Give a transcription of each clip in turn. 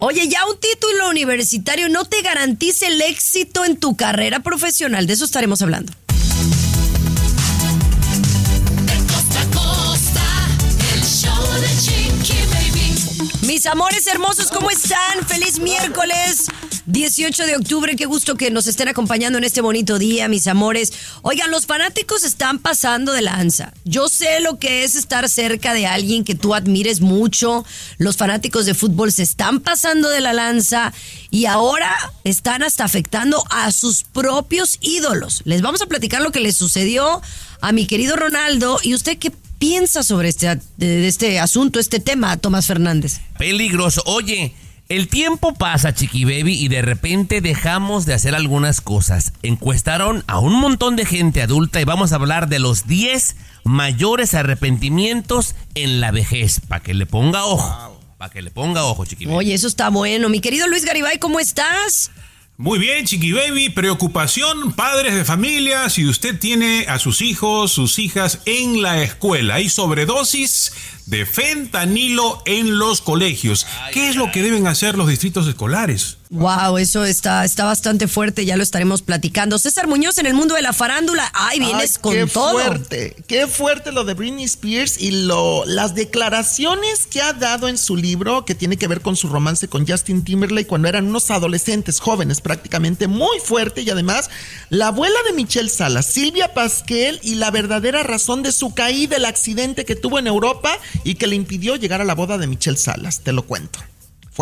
Oye, ya un título universitario no te garantiza el éxito en tu carrera profesional. De eso estaremos hablando. Mis amores hermosos, ¿cómo están? Feliz miércoles. 18 de octubre, qué gusto que nos estén acompañando en este bonito día, mis amores. Oigan, los fanáticos están pasando de lanza. Yo sé lo que es estar cerca de alguien que tú admires mucho. Los fanáticos de fútbol se están pasando de la lanza y ahora están hasta afectando a sus propios ídolos. Les vamos a platicar lo que le sucedió a mi querido Ronaldo y usted qué piensa sobre este, este asunto, este tema, Tomás Fernández. Peligroso. Oye. El tiempo pasa, Chiqui Baby, y de repente dejamos de hacer algunas cosas. Encuestaron a un montón de gente adulta y vamos a hablar de los 10 mayores arrepentimientos en la vejez. Para que le ponga ojo. Para que le ponga ojo, Chiqui Baby. Oye, eso está bueno. Mi querido Luis Garibay, ¿cómo estás? Muy bien, Chiqui Baby. Preocupación, padres de familia, si usted tiene a sus hijos, sus hijas en la escuela. Hay sobredosis de fentanilo en los colegios. ¿Qué es lo que deben hacer los distritos escolares? Wow, eso está, está bastante fuerte, ya lo estaremos platicando. César Muñoz en el mundo de la farándula. Ay, vienes con qué todo. fuerte, qué fuerte lo de Britney Spears y lo, las declaraciones que ha dado en su libro que tiene que ver con su romance con Justin Timberlake cuando eran unos adolescentes jóvenes prácticamente muy fuerte y además la abuela de Michelle Salas, Silvia Pasquel y la verdadera razón de su caída, el accidente que tuvo en Europa y que le impidió llegar a la boda de Michelle Salas, te lo cuento.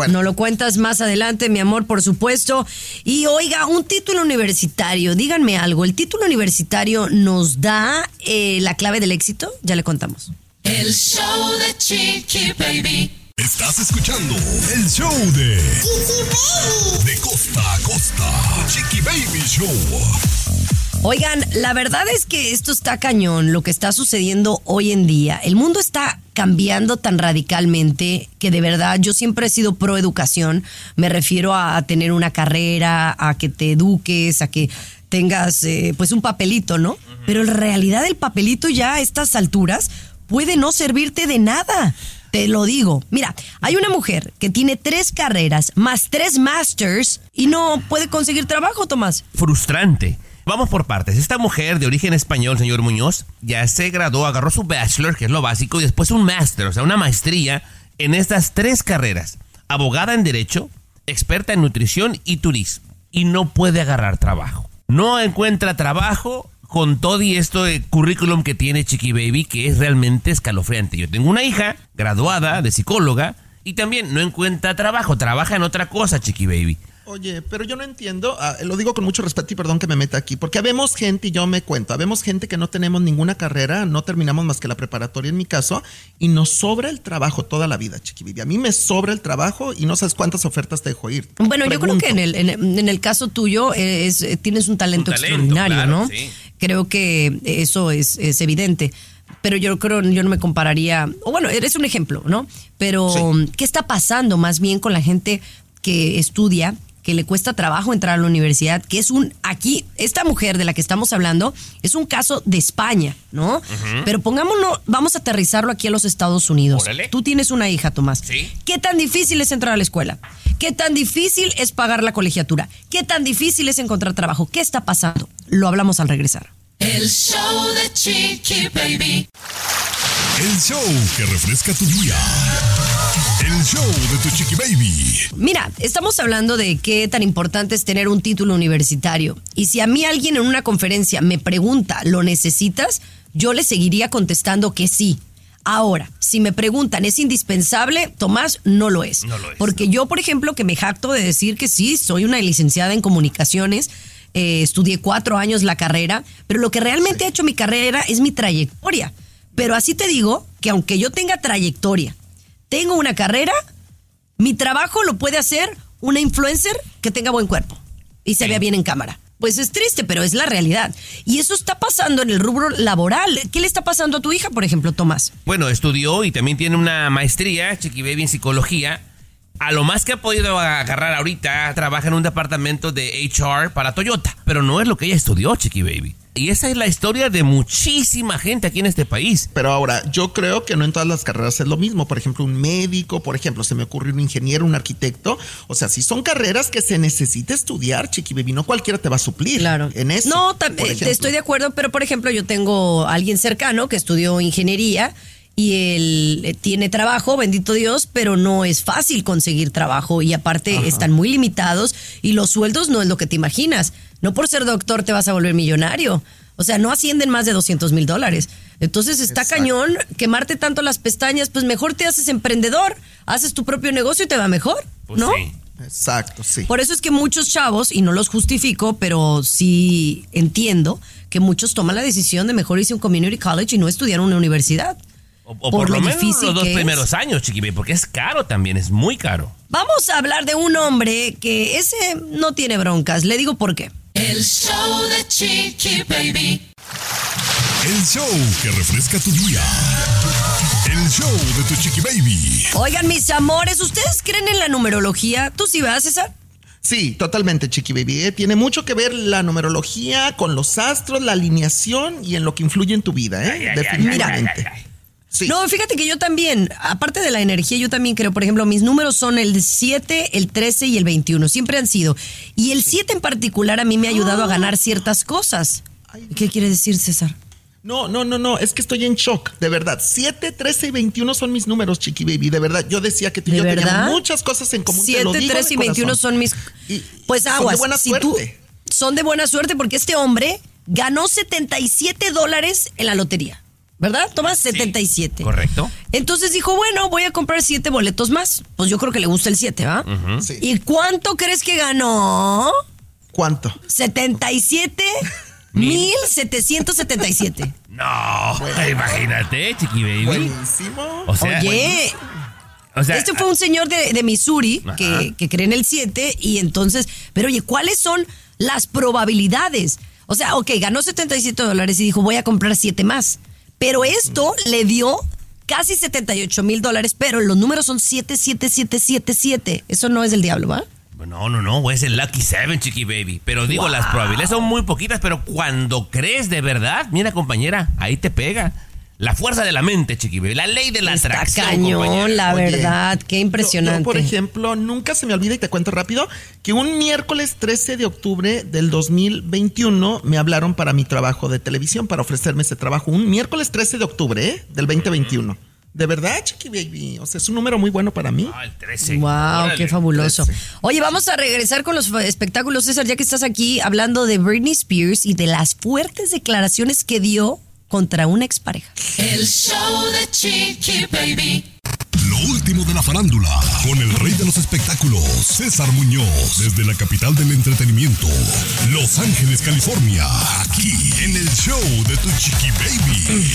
No lo cuentas más adelante, mi amor, por supuesto. Y oiga, un título universitario, díganme algo, ¿el título universitario nos da eh, la clave del éxito? Ya le contamos. El show de Chiqui Baby. Estás escuchando el show de Chiqui Baby. De costa a costa, Chiqui Baby Show. Oigan, la verdad es que esto está cañón, lo que está sucediendo hoy en día. El mundo está cambiando tan radicalmente que de verdad yo siempre he sido pro educación. Me refiero a, tener una carrera, a que te eduques, a que tengas eh, pues un papelito, ¿no? Pero en realidad el papelito ya a estas alturas puede no servirte de nada. Te lo digo. Mira, hay una mujer que tiene tres carreras más tres masters y no puede conseguir trabajo, Tomás. Frustrante. Vamos por partes. Esta mujer de origen español, señor Muñoz, ya se graduó, agarró su bachelor, que es lo básico, y después un master, o sea, una maestría en estas tres carreras. Abogada en Derecho, experta en nutrición y turismo. Y no puede agarrar trabajo. No encuentra trabajo con todo y esto de currículum que tiene Chiqui Baby, que es realmente escalofriante. Yo tengo una hija graduada de psicóloga y también no encuentra trabajo, trabaja en otra cosa, Chiqui Baby. Oye, pero yo no entiendo, ah, lo digo con mucho respeto y perdón que me meta aquí, porque habemos gente, y yo me cuento, habemos gente que no tenemos ninguna carrera, no terminamos más que la preparatoria en mi caso, y nos sobra el trabajo toda la vida, Chiquivivi. A mí me sobra el trabajo y no sabes cuántas ofertas te dejo ir. Bueno, yo creo que en el, en, el caso tuyo eh, es, eh, tienes un talento, extraordinario, ¿no? Creo que eso es, evidente pero yo creo, yo no me compararía, o bueno, eres un ejemplo, ¿no? Pero, ¿qué está pasando más bien con la gente que estudia que le cuesta trabajo entrar a la universidad, que es un, aquí, esta mujer de la que estamos hablando, es un caso de España, ¿no? Pero pongámonos, vamos a aterrizarlo aquí a los Estados Unidos. Tú tienes una hija, Tomás. Sí. ¿Qué tan difícil es entrar a la escuela? ¿Qué tan difícil es pagar la colegiatura? ¿Qué tan difícil es encontrar trabajo? ¿Qué está pasando? Lo hablamos al regresar. El show de Chiqui Baby. El show que refresca tu día. El show de tu chiqui baby. Mira, estamos hablando de qué tan importante es tener un título universitario. Y si a mí alguien en una conferencia me pregunta, ¿lo necesitas? Yo le seguiría contestando que sí. Ahora, si me preguntan, ¿es indispensable? Tomás, no lo es. No lo es. Porque yo, por ejemplo, que me jacto de decir que sí, soy una licenciada en comunicaciones, eh, estudié cuatro años la carrera, pero lo que realmente ha hecho mi carrera es mi trayectoria. Pero así te digo que aunque yo tenga trayectoria, tengo una carrera, mi trabajo lo puede hacer una influencer que tenga buen cuerpo y se vea bien en cámara. Pues es triste, pero es la realidad. Y eso está pasando en el rubro laboral. ¿Qué le está pasando a tu hija, por ejemplo, Tomás? Bueno, estudió y también tiene una maestría, Chiqui Baby, en psicología. A lo más que ha podido agarrar ahorita, trabaja en un departamento de HR para Toyota. Pero no es lo que ella estudió, Chiqui Baby. Y esa es la historia de muchísima gente aquí en este país. Pero ahora, yo creo que no en todas las carreras es lo mismo. Por ejemplo, un médico, por ejemplo, se me ocurre un ingeniero, un arquitecto. O sea, si son carreras que se necesita estudiar, chiqui baby, no cualquiera te va a suplir. Claro. En eso. No, tam- por eh, estoy de acuerdo, pero por ejemplo, yo tengo a alguien cercano que estudió ingeniería y él eh, tiene trabajo, bendito Dios, pero no es fácil conseguir trabajo y aparte están muy limitados y los sueldos no es lo que te imaginas. No por ser doctor te vas a volver millonario. O sea, no ascienden más de 200 mil dólares. Entonces está Exacto. cañón quemarte tanto las pestañas, pues mejor te haces emprendedor, haces tu propio negocio y te va mejor, Pues ¿no? sí. Exacto, sí. Por eso es que muchos chavos, y no los justifico, pero sí entiendo que muchos toman la decisión de mejor irse a un community college y no estudiar en una universidad. O, o por, lo, menos difícil los dos es. primeros años, porque es caro también, es muy caro. Vamos a hablar de un hombre que ese no tiene broncas. Le digo por qué. El show de Chiqui Baby. El show que refresca tu día. El show de tu chiqui baby. Oigan, mis amores, ¿ustedes creen en la numerología? ¿Tú sí vas, César? Sí, totalmente, Chiqui Baby. ¿eh? Tiene mucho que ver la numerología con los astros, la alineación y en lo que influye en tu vida, ¿eh? Definitivamente. Sí. No, fíjate que yo también, aparte de la energía, yo también creo, por ejemplo, mis números son el 7, el 13 y el 21, siempre han sido. Y el 7 en particular a mí me ha ayudado a ganar ciertas cosas. ¿Qué quiere decir, César? No, no, no, no, es que estoy en shock, de verdad. 7, 13 y 21 son mis números, Chiqui Baby, de verdad. Yo decía que tú y ¿De yo teníamos muchas cosas en común. te 7, lo digo 13 de y 21 corazón. son mis... Y Pues son de aguas. buena si tú- suerte. son de buena suerte porque este hombre ganó 77 dólares en la lotería. ¿Verdad? Tomás 77. correcto. Entonces dijo, bueno, voy a comprar siete boletos más. Pues yo creo que le gusta el 7, ¿va? Sí. ¿Y cuánto crees que ganó? ¿Cuánto? 77 mil 777. No, imagínate, Chiqui Baby. Buenísimo. O sea, Oye, o sea, este fue un señor de, de Missouri que, que cree en el 7 y entonces, pero oye, ¿cuáles son las probabilidades? O sea, ok, ganó 77 dólares y dijo, voy a comprar 7 más. Pero esto le dio casi 78 mil dólares, pero los números son 77777. Eso no es del diablo, ¿va? No, no, no, es el Lucky Seven, Chiqui Baby. Pero digo, las probabilidades son muy poquitas, pero cuando crees de verdad, mira, compañera, ahí te pega. La fuerza de la mente, Chiqui Baby. La ley de la Está atracción. cañón, compañera. la Oye, verdad, qué impresionante. Yo, por ejemplo, nunca se me olvida y te cuento rápido que un miércoles 13 de octubre del 2021 me hablaron para mi trabajo de televisión, para ofrecerme ese trabajo. Un miércoles 13 de octubre ¿eh? del 2021. De verdad, Chiqui Baby. O sea, es un número muy bueno para mí. Ah, el 13. Wow, Órale. qué fabuloso. Oye, vamos a regresar con los espectáculos, César, ya que estás aquí hablando de Britney Spears y de las fuertes declaraciones que dio contra una expareja. El show de Chiqui Baby. Lo último de la farándula, con el rey de los espectáculos, César Muñoz, desde la capital del entretenimiento, Los Ángeles, California, aquí en el show de tu chiqui baby.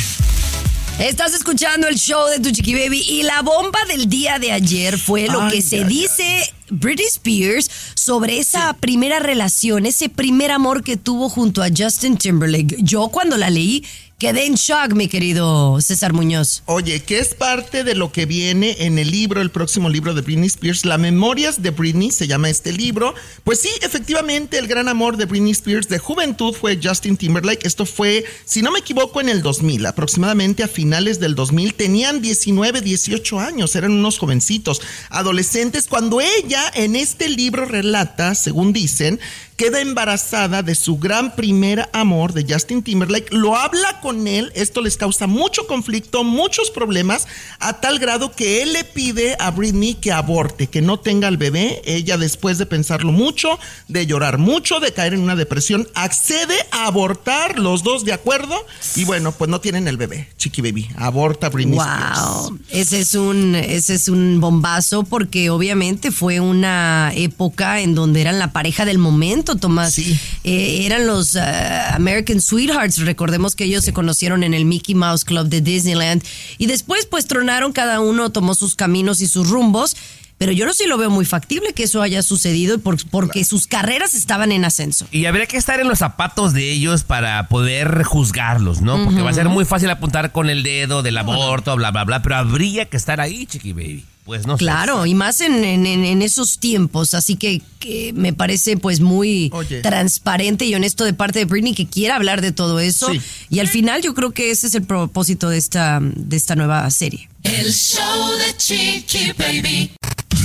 Estás escuchando el show de Tu Chiqui Baby y la bomba del día de ayer fue lo Ay, que se ay, dice Britney Spears sobre esa primera relación, ese primer amor que tuvo junto a Justin Timberlake. Yo cuando la leí quedé en shock, mi querido César Muñoz. Oye, que es parte de lo que viene en el libro, el próximo libro de Britney Spears, La Memorias de Britney, se llama este libro. Pues sí, efectivamente, el gran amor de Britney Spears de juventud fue Justin Timberlake. Esto fue, si no me equivoco, en el 2000, aproximadamente a finales del 2000. Tenían 19, 18 años, eran unos jovencitos, adolescentes, cuando ella en este libro relata, según dicen, queda embarazada de su gran primer amor de Justin Timberlake, lo habla con él, esto les causa mucho conflicto, muchos problemas, a tal grado que él le pide a Britney que aborte, que no tenga al bebé. Ella después de pensarlo mucho, de llorar mucho, de caer en una depresión, accede a abortar, los dos de acuerdo, y bueno, pues no tienen el bebé, Chiqui Baby, aborta Britney Spears. Wow, ese es un ese es un bombazo porque obviamente fue una época en donde eran la pareja del momento, Tomás. Sí. Eh, eran los ah, American Sweethearts. Recordemos que ellos se conocieron en el Mickey Mouse Club de Disneyland y después pues tronaron cada uno tomó sus caminos y sus rumbos. Pero yo no sí lo veo muy factible que eso haya sucedido por- porque sus carreras estaban en ascenso. Y habría que estar en los zapatos de ellos para poder juzgarlos, ¿no? Porque va a ser muy fácil apuntar con el dedo del aborto, bla, bla, bla. Pero habría que estar ahí, Chiqui Baby. Pues no sé. Claro, y más en, en- en- en esos tiempos, así que, que me parece pues muy Oye. transparente y honesto de parte de Britney que quiera hablar de todo eso. Sí. Y al final yo creo que ese es el propósito de esta, de esta nueva serie. El show de Chiqui Baby.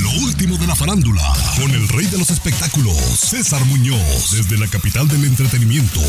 Lo último de la farándula, con el rey de los espectáculos, César Muñoz, desde la capital del entretenimiento,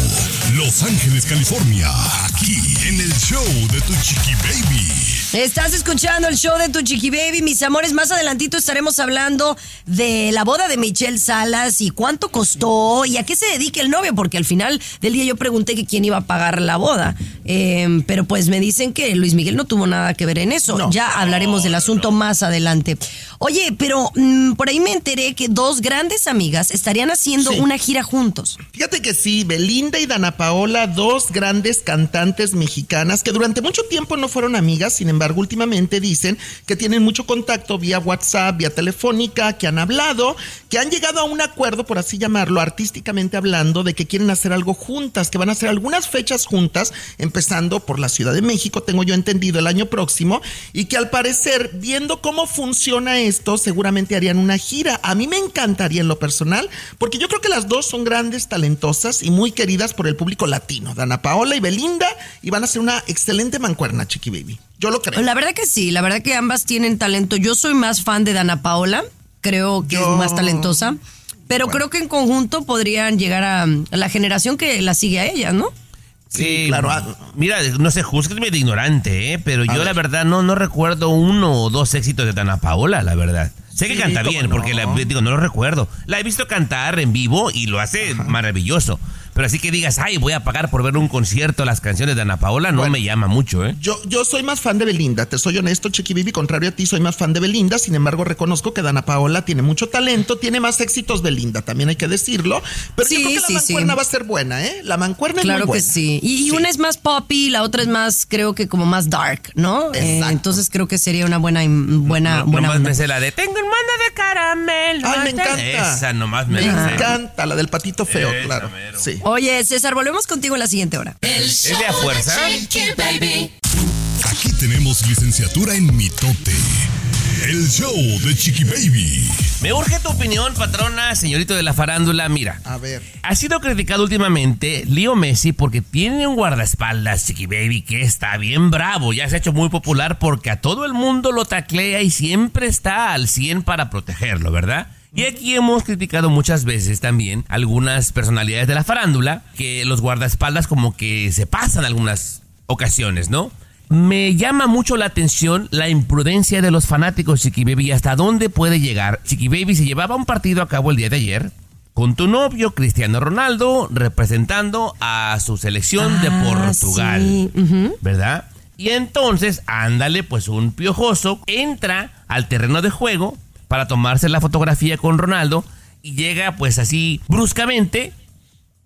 Los Ángeles, California, aquí en el show de Tu Chiqui Baby. Estás escuchando el show de Tu Chiqui Baby, mis amores. Más adelantito estaremos hablando de la boda de Michelle Salas y cuánto costó y a qué se dedica el novio, porque al final del día yo pregunté que quién iba a pagar la boda. Eh, pero pues me dicen que Luis Miguel no tuvo nada que ver en eso. No. Ya hablaremos del asunto más adelante. Oye, pero mm, por ahí me enteré que dos grandes amigas estarían haciendo Sí. una gira juntos. Fíjate que sí, Belinda y Dana Paola, dos grandes cantantes mexicanas que durante mucho tiempo no fueron amigas, sin embargo últimamente dicen que tienen mucho contacto vía WhatsApp, vía telefónica, que han hablado, que han llegado a un acuerdo, por así llamarlo, artísticamente hablando, de que quieren hacer algo juntas, que van a hacer algunas fechas juntas, empezando por la Ciudad de México, tengo yo entendido, el año próximo, y que al parecer, viendo cómo funciona esto, seguramente harían una gira. A mí me encantaría en lo personal, porque yo creo que las dos son grandes, talentosas y muy queridas por el público latino, Dana Paola y Belinda, y van a ser una excelente mancuerna, Chiqui Baby. Yo lo creo. La verdad que sí, la verdad que ambas tienen talento. Yo soy más fan de Dana Paola, creo que Yo- es más talentosa, pero creo que en conjunto podrían llegar a, la generación que la sigue a ella, ¿no? Sí, claro. Ah, Mira, no sé, júzguenme de ignorante, ¿eh? pero yo la verdad no, no recuerdo uno o dos éxitos de Dana Paola, la verdad. Sé que Sí, canta bien, no. porque la, digo, no lo recuerdo. La he visto cantar en vivo y lo hace maravilloso. Pero así que digas, ay, voy a pagar por ver un concierto las canciones de Dana Paola, no Bueno. me llama mucho, ¿eh? Yo, yo soy más fan de Belinda, te soy honesto, Chiqui Baby, contrario a ti, soy más fan de Belinda, sin embargo reconozco que Dana Paola tiene mucho talento, tiene más éxitos Belinda, también hay que decirlo, pero Sí, yo creo que sí, la sí. mancuerna va a ser buena, ¿eh? La mancuerna es Claro muy que buena. sí. Y, y una es más poppy, la otra es más, creo que como más dark, ¿no? Eh, entonces creo que sería una buena, buena, No- buena nomás onda. me sé la de Tengo un mando de caramelo. Ay, me nomás te-". encanta. Esa nomás me, Me encanta, la del patito feo, Esa claro. mero. Sí. Oye, César, volvemos contigo en la siguiente hora. El show de a fuerza? Chiqui Baby. Aquí tenemos licenciatura en mitote. El show de Chiqui Baby. Me urge tu opinión, patrona, señorito de la farándula. Mira, A ver. Ha sido criticado últimamente Leo Messi porque tiene un guardaespaldas, Chiqui Baby, que está bien bravo. Ya se ha hecho muy popular porque a todo el mundo lo taclea y siempre está al 100 para protegerlo, ¿verdad? Y aquí hemos criticado muchas veces también algunas personalidades de la farándula que los guardaespaldas como que se pasan algunas ocasiones, ¿no? Me llama mucho la atención la imprudencia de los fanáticos Chiqui Baby. ¿Hasta dónde puede llegar? Chiqui Baby se llevaba un partido a cabo el día de ayer con tu novio Cristiano Ronaldo representando a su selección de Ah, Portugal, sí. ¿verdad? Y entonces, ándale, pues un piojoso entra al terreno de juego para tomarse la fotografía con Ronaldo y llega pues así bruscamente.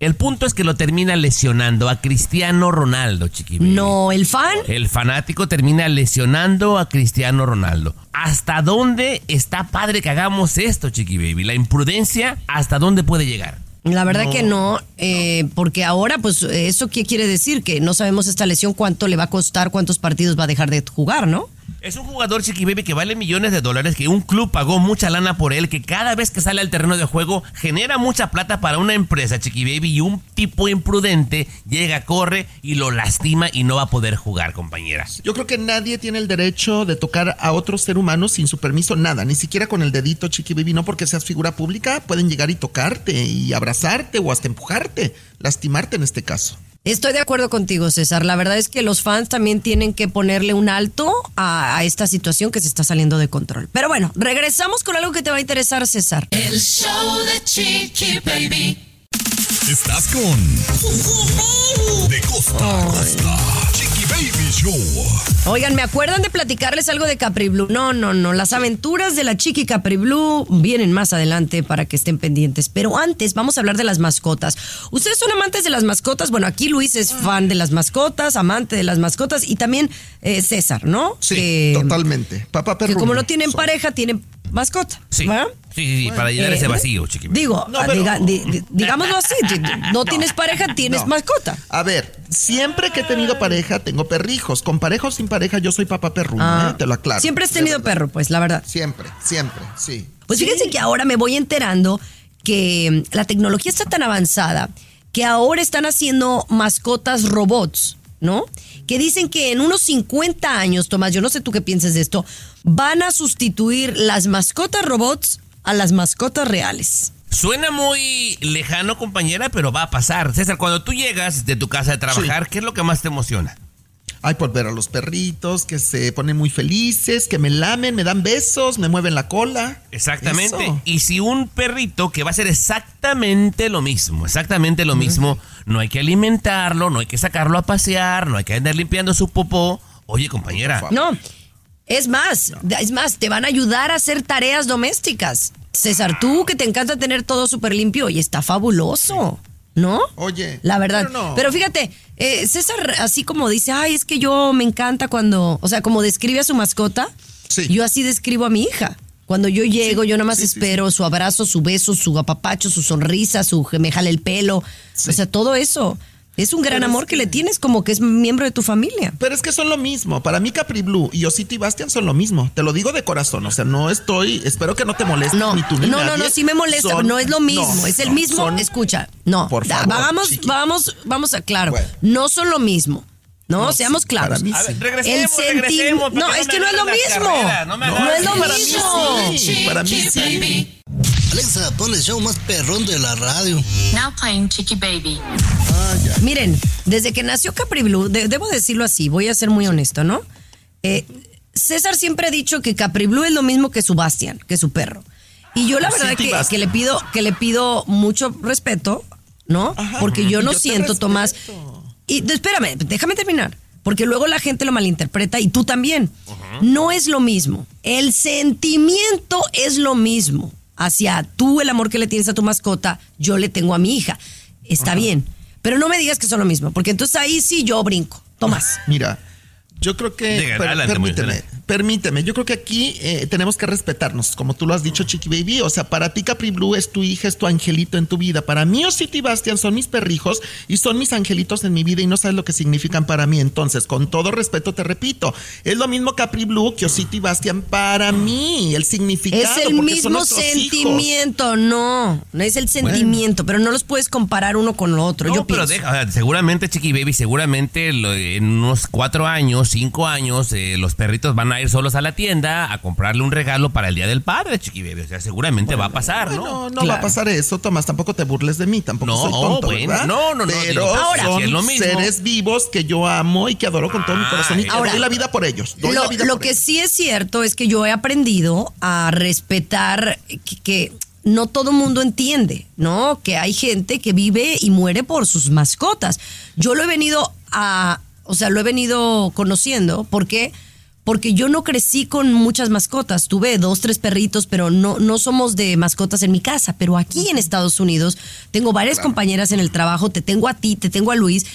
El punto es que lo termina lesionando a Cristiano Ronaldo, chiqui. baby. No, el fan. El fanático termina lesionando a Cristiano Ronaldo. ¿Hasta dónde está padre que hagamos esto, Chiqui Baby? La imprudencia, ¿hasta dónde puede llegar? La verdad que no, eh, porque ahora, pues, ¿eso qué quiere decir? Que no sabemos esta lesión cuánto le va a costar, cuántos partidos va a dejar de jugar, ¿no? Es un jugador Chiqui Baby que vale millones de dólares, que un club pagó mucha lana por él, que cada vez que sale al terreno de juego genera mucha plata para una empresa, Chiqui Baby, y un tipo imprudente llega, corre y lo lastima y no va a poder jugar, compañeras. Yo creo que nadie tiene el derecho de tocar a otro ser humano sin su permiso, nada, ni siquiera con el dedito, chiqui baby, no porque seas figura pública, pueden llegar y tocarte y abrazarte o hasta empujarte, lastimarte en este caso. Estoy de acuerdo contigo, César. La verdad es que los fans también tienen que ponerle un alto a, a esta situación que se está saliendo de control. Pero bueno, regresamos con algo que te va a interesar, César. El show de Chiqui Baby. Estás con. De costa a costa. Baby Show. Oigan, ¿me acuerdan de platicarles algo de Capri Blue? No, no, no. Las aventuras de la chiqui Capri Blue vienen más adelante para que estén pendientes. Pero antes vamos a hablar de las mascotas. ¿Ustedes son amantes de las mascotas? Bueno, aquí Luis es fan de las mascotas, amante de las mascotas y también eh, César, ¿no? Sí, Que- totalmente. Papá Que perro. como no tienen pareja, tienen mascota. Sí. ¿verdad? Sí, sí, sí, para llenar Eh, ese vacío, Chiqui Baby. Digo, No, pero- diga- di- di- digámoslo así, no, tienes pareja, tienes No. mascota. A ver, siempre que he tenido pareja, tengo perrijos. Con pareja o sin pareja, yo soy papá perruno, Ah, ¿eh? te lo aclaro. Siempre has tenido perro, pues, la verdad. Siempre, siempre, sí. Pues Sí. fíjense que ahora me voy enterando que mm, la tecnología está tan avanzada que ahora están haciendo mascotas robots, ¿no? Que dicen que en unos 50 años, Tomás, yo no sé tú qué piensas de esto, van a sustituir las mascotas robots a las mascotas reales. Suena muy lejano, compañera, pero va a pasar. César, cuando tú llegas de tu casa de trabajar, ¿qué es lo que más te emociona? Ay, por ver a los perritos que se ponen muy felices, que me lamen, me dan besos, me mueven la cola. Exactamente. Eso. Y si un perrito que va a ser exactamente lo mismo, exactamente lo mismo, no hay que alimentarlo, no hay que sacarlo a pasear, no hay que andar limpiando su popó. Oye, compañera, No, es más, es más, te van a ayudar a hacer tareas domésticas. César, tú que te encanta tener todo súper limpio y está fabuloso, ¿no? Oye, La verdad. pero no. Pero fíjate, eh, César así como dice, ay, es que yo me encanta cuando, o sea, como describe a su mascota, Sí. yo así describo a mi hija. Cuando yo llego, yo nada más sí, espero su abrazo, su beso, su apapacho, su sonrisa, su me jale el pelo. O sea, todo eso. Es un gran Pero es amor que... que- le tienes como que es miembro de tu familia. Pero es que son lo mismo. Para mí Capri Blue y Osito y Bastian son lo mismo. Te lo digo de corazón. O sea, no estoy. Espero que no te moleste No, ni tú ni no, no, nadie. no, sí me molesta, Son- no es lo mismo, no, es el no, mismo, son- escucha, no, Por da- favor, vamos, chiqui. vamos, vamos a claro, Bueno. no son lo mismo, no, No, seamos sí, claros. mí A ver, sí. regresemos, El regresemos, no, no es que no es lo mismo, carrera, no me no, es lo Para mí mismo. sí, para mí sí. Alexa, pon el show más perrón de la radio. Now playing Chicky Baby. Miren, desde que nació Capri Blue, de- debo decirlo así, voy a ser muy honesto, ¿no? Eh, César siempre ha dicho que Capri Blue es lo mismo que su Bastian, que su perro. Y yo la Sí, verdad sí, que, le pido que le pido mucho respeto, ¿no? Ajá. Porque yo no yo siento, Tomás. Y espérame, déjame terminar. Porque luego la gente lo malinterpreta y tú también. No es lo mismo. El sentimiento es lo mismo. Hacia tú, el amor que le tienes a tu mascota, yo le tengo a mi hija. Está bien. Pero no me digas que son lo mismo, porque entonces ahí sí yo brinco. Tomás. Mira, yo creo que. Diga, per- adelante, muy permíteme, bien. Permíteme. Yo creo que aquí eh, tenemos que respetarnos, como tú lo has dicho, Chiqui Baby. O sea, para ti Capri Blue es tu hija, es tu angelito en tu vida. Para mí, Osito y Bastian son mis perrijos y son mis angelitos en mi vida y no sabes lo que significan para mí. Entonces, con todo respeto, te repito, es lo mismo Capri Blue que Osito y Bastian para mí. El significado. Es el mismo hijos. sentimiento, no. No es el sentimiento, pero no los puedes comparar uno con lo otro. No, yo pero deja, o sea, seguramente Chiqui Baby, seguramente en unos cuatro años, cinco años, eh, los perritos van a ir solos a la tienda a comprarle un regalo para el Día del Padre, Chiqui Baby. O sea, seguramente va a pasar, Bueno, ¿no? no va Claro. a pasar eso, Tomás. Tampoco te burles de mí, tampoco No, soy tonto, bueno, ¿verdad? no, no, no, Pero digo, ahora, son si es lo mismo. seres vivos que yo amo y que adoro con todo mi corazón y que ahora, doy la vida por ellos. Doy Lo, la vida lo por que ellos. sí es cierto es que yo he aprendido a respetar que, que no todo mundo entiende, ¿no? Que hay gente que vive y muere por sus mascotas. Yo lo he venido a, o sea, lo he venido conociendo porque porque yo no crecí con muchas mascotas. Tuve dos, tres perritos, pero no, no somos de mascotas en mi casa. Pero aquí en Estados Unidos tengo varias compañeras en el trabajo, te tengo a ti, te tengo a Luis,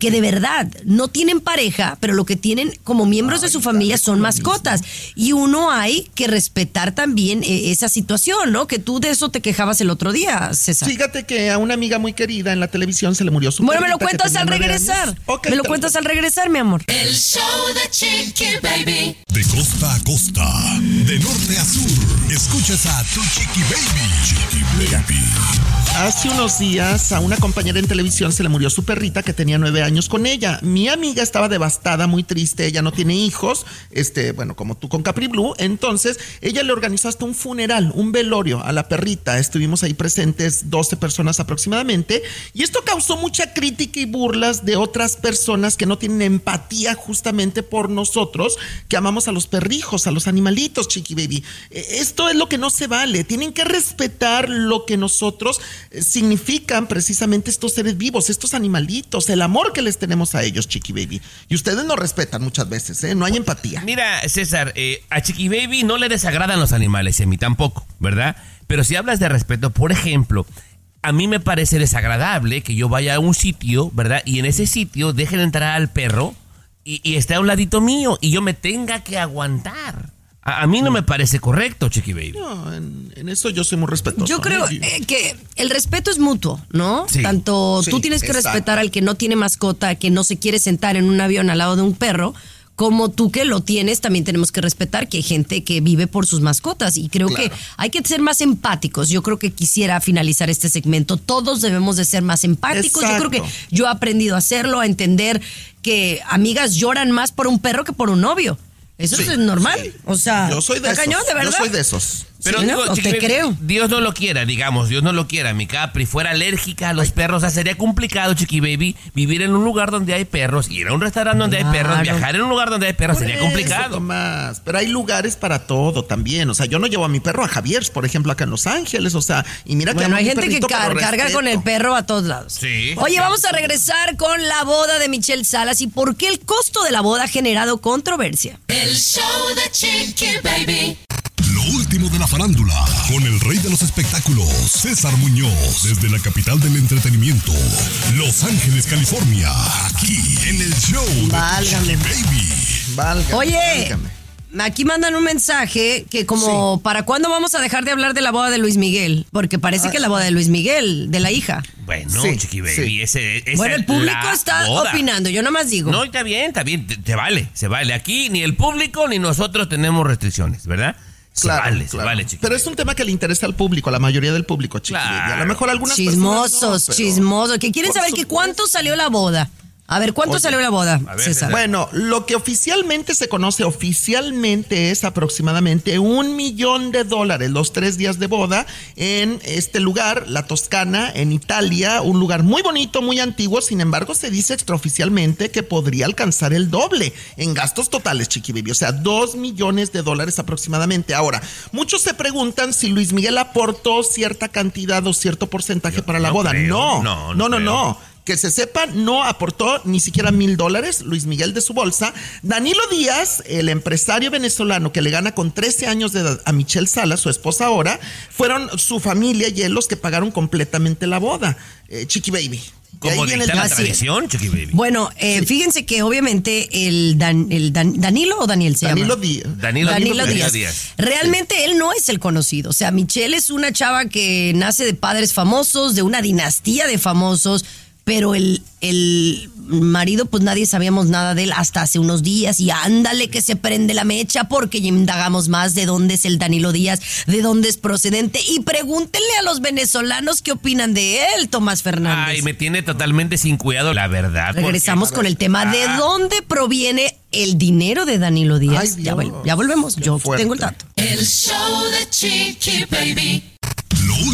que de verdad no tienen pareja, pero lo que tienen como miembros de su familia son mascotas. Y uno hay que respetar también eh, esa situación, ¿no? Que tú de eso te quejabas el otro día, César. Fíjate que a una amiga muy querida en la televisión se le murió su bueno, me lo cuentas al regresar. me lo cuentas al regresar, mi amor. El show de Chiqui Baby. De costa a costa, de norte a sur, escuchas a tu Chiqui Baby. Chiqui Baby. Hace unos días a una compañera en televisión se le murió su perrita que tenía nueve años con ella. Mi amiga estaba devastada, muy triste, ella no tiene hijos, este, bueno, como tú con Capri Blue. Entonces, ella le organizó hasta un funeral, un velorio a la perrita. Estuvimos ahí presentes 12 personas aproximadamente. Y esto causó mucha crítica y burlas de otras personas que no tienen empatía justamente por nosotros, que amamos a los perrijos, a los animalitos, Chiqui Baby. Eh, Esto es lo que no se vale. Tienen que respetar lo que nosotros significan precisamente estos seres vivos, estos animalitos, el amor que les tenemos a ellos, Chiqui Baby. Y ustedes no respetan muchas veces, ¿eh? No hay empatía. Mira, César, eh, a Chiqui Baby no le desagradan los animales y a mí tampoco, ¿verdad? Pero si hablas de respeto, por ejemplo, a mí me parece desagradable que yo vaya a un sitio, ¿verdad? Y en ese sitio dejen entrar al perro y, y esté a un ladito mío y yo me tenga que aguantar. A, a mí no me parece correcto, Chiqui Baby. No, en, en eso yo soy muy respetuoso. Yo creo ¿eh? que el respeto es mutuo, ¿no? Sí. Tanto tú tienes que exacto. respetar al que no tiene mascota, que no se quiere sentar en un avión al lado de un perro, como tú que lo tienes, también tenemos que respetar que hay gente que vive por sus mascotas y creo que hay que ser más empáticos. Yo creo que quisiera finalizar este segmento. Todos debemos de ser más empáticos. Yo creo que yo he aprendido a hacerlo, a entender que amigas lloran más por un perro que por un novio. Eso Sí, es normal. sí. O sea, Yo soy de está esos. cañón, de verdad. Yo soy de esos. Pero Sí, digo, ¿no? Te creo. Dios no lo quiera, digamos, Dios no lo quiera. Mi Capri fuera alérgica a los perros. O sea, sería complicado, Chiqui Baby, vivir en un lugar donde hay perros, ir a un restaurante donde hay perros, viajar en un lugar donde hay perros, Por sería eso, complicado. Tomás, pero hay lugares para todo también. O sea, yo no llevo a mi perro a Javier, por ejemplo, acá en Los Ángeles. O sea, y mira que Bueno, hay gente que car- carga con el perro a todos lados. Sí. Oye, vamos a regresar con la boda de Michelle Salas y por qué el costo de la boda ha generado controversia. El show de Chiqui Baby. Lo último de la farándula, con el rey de los espectáculos, César Muñoz, desde la capital del entretenimiento, Los Ángeles, California, aquí en el show de Baby. Válgame, Oye, válgame. aquí mandan un mensaje que como, ¿para cuándo vamos a dejar de hablar de la boda de Luis Miguel? Porque parece que la boda de Luis Miguel, de la hija. Bueno, Sí, Chiqui Baby, sí. ese, esa bueno, el público la está boda. opinando, yo nomás digo. No, está bien, está bien, te, te vale, se vale. Aquí ni el público ni nosotros tenemos restricciones, ¿verdad? Se Claro, vale, se claro. vale, Pero es un tema que le interesa al público, a la mayoría del público, chiqui. Claro. A lo mejor algunas Chismosos, personas no, pero- chismosos, que quieren Por saber que supuesto. cuánto salió la boda. A ver, ¿cuánto Oye, salió la boda, ver, César? Bueno, lo que oficialmente se conoce oficialmente es aproximadamente un millón de dólares los tres días de boda en este lugar, la Toscana, en Italia, un lugar muy bonito, muy antiguo. Sin embargo, se dice extraoficialmente que podría alcanzar el doble en gastos totales, Chiqui Baby. O sea, dos millones de dólares aproximadamente. Ahora, muchos se preguntan si Luis Miguel aportó cierta cantidad o cierto porcentaje para la no boda. creo. No, No, no, no no, creo. no. Que se sepa, no aportó ni siquiera mil dólares Luis Miguel de su bolsa. Danilo Díaz, el empresario venezolano que le gana con 13 años de edad a Michelle Salas, su esposa ahora, fueron su familia y él los que pagaron completamente la boda. Eh, Chiqui Baby. Como viene dicta el- la tradición, Chiqui Baby. Bueno, eh, fíjense que obviamente el, Dan- el Dan- Danilo o Daniel se Danilo llama. Díaz. Danilo, Danilo Danilo Díaz. Díaz. Realmente él no es el conocido. O sea, Michelle es una chava que nace de padres famosos, de una dinastía de famosos, pero el, el marido, pues nadie sabíamos nada de él hasta hace unos días. Y ándale que se prende la mecha porque indagamos más de dónde es el Danilo Díaz, de dónde es procedente. Y pregúntenle a los venezolanos qué opinan de él, Tomás Fernández. Ay, me tiene totalmente sin cuidado la verdad. porque- Regresamos con el tema de Ah. dónde proviene el dinero de Danilo Díaz. Ay, ya, Dios. vol- ya volvemos, Qué yo fuerte. tengo el dato. El show de Chiqui Baby.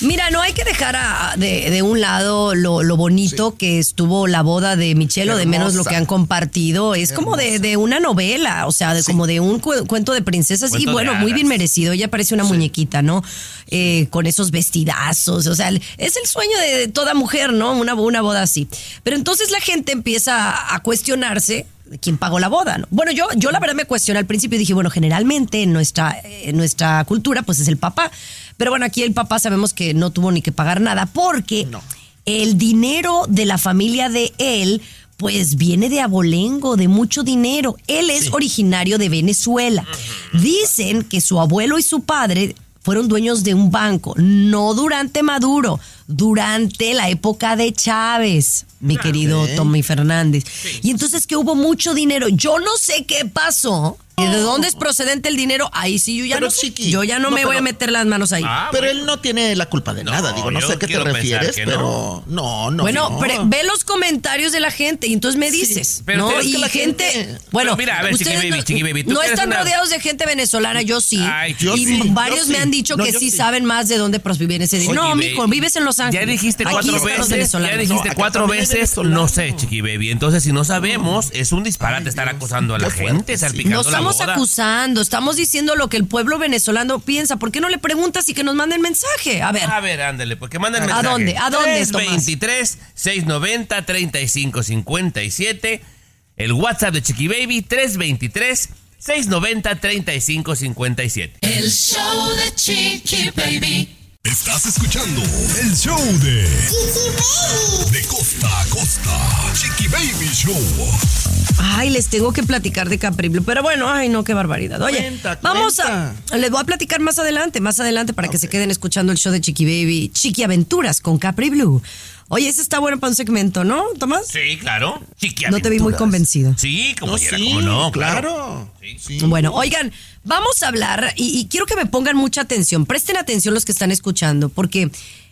Mira, no hay que dejar a- de, de un lado lo, lo bonito que estuvo la boda de Michelle o de menos lo que han compartido. Es como de, de una novela, o sea, de, como de un cu- cuento de princesas. Cuento y bueno, muy bien merecido. Ella parece una muñequita, ¿no? Eh, con esos vestidazos. O sea, es el sueño de toda mujer, ¿no? Una, una boda así. Pero entonces la gente empieza a, cuestionarse quién pagó la boda, ¿no? Bueno, yo, yo la verdad me cuestioné al principio y dije, bueno, generalmente en nuestra, en nuestra cultura, pues es el papá. Pero bueno, aquí el papá sabemos que no tuvo ni que pagar nada porque el dinero de la familia de él, pues viene de abolengo, de mucho dinero. Él es originario de Venezuela. Dicen que su abuelo y su padre fueron dueños de un banco, no durante Maduro, durante la época de Chávez, mi querido Tommy Fernández. Y entonces que hubo mucho dinero. Yo no sé qué pasó. ¿Y ¿De dónde es procedente el dinero? Ahí sí yo ya Pero, no. Chiqui, Yo ya no, no, me voy a meter las manos ahí. Ah, Pero bueno. él no tiene la culpa de No, nada. Digo, no sé a qué te refieres, pero no, no. bueno, no. pero ve los comentarios de la gente y entonces me dices, pero ¿no? y la gente, gente- bueno, mira, a ver, Chiqui ustedes Baby, no, Chiqui Baby, tú no están una- rodeados de gente venezolana, yo sí. Ay, yo y sí, varios yo me sí. han dicho No, que sí, saben más de dónde proviene ese dinero. No, Oye, mijo, baby, vives en Los Ángeles. Ya dijiste Aquí cuatro veces, ya dijiste No, cuatro veces, no sé, Chiqui Baby. Entonces, si no sabemos, es un disparate estar acusando a la gente, salpicando No estamos la boda. acusando, estamos diciendo lo que el pueblo venezolano piensa. ¿Por qué no le preguntas y que nos manden mensaje? A ver. A ver, ándale, pues que manden ¿A mensaje. dónde? ¿A dónde, Tomás? 323-690-3557. El WhatsApp de Chiqui Baby, 323-690-3557. El show de Chiqui Baby. Estás escuchando el show de De costa a costa. Chiqui Baby Show. Ay, les tengo que platicar de Capri Blue. Pero bueno, ay, no, qué barbaridad. Oye, Cuenta, vamos a. Les voy a platicar más adelante, más adelante, para que se queden escuchando el show de Chiqui Baby, Chiqui Aventuras con Capri Blue. Oye, ese está bueno para un segmento, ¿no, Tomás? Sí, claro. Chiqui No te vi muy aventuras. convencido. Sí, como No, sí, como no, claro. Sí. Bueno, oigan, vamos a hablar y, y quiero que me pongan mucha atención. Presten atención los que están escuchando, porque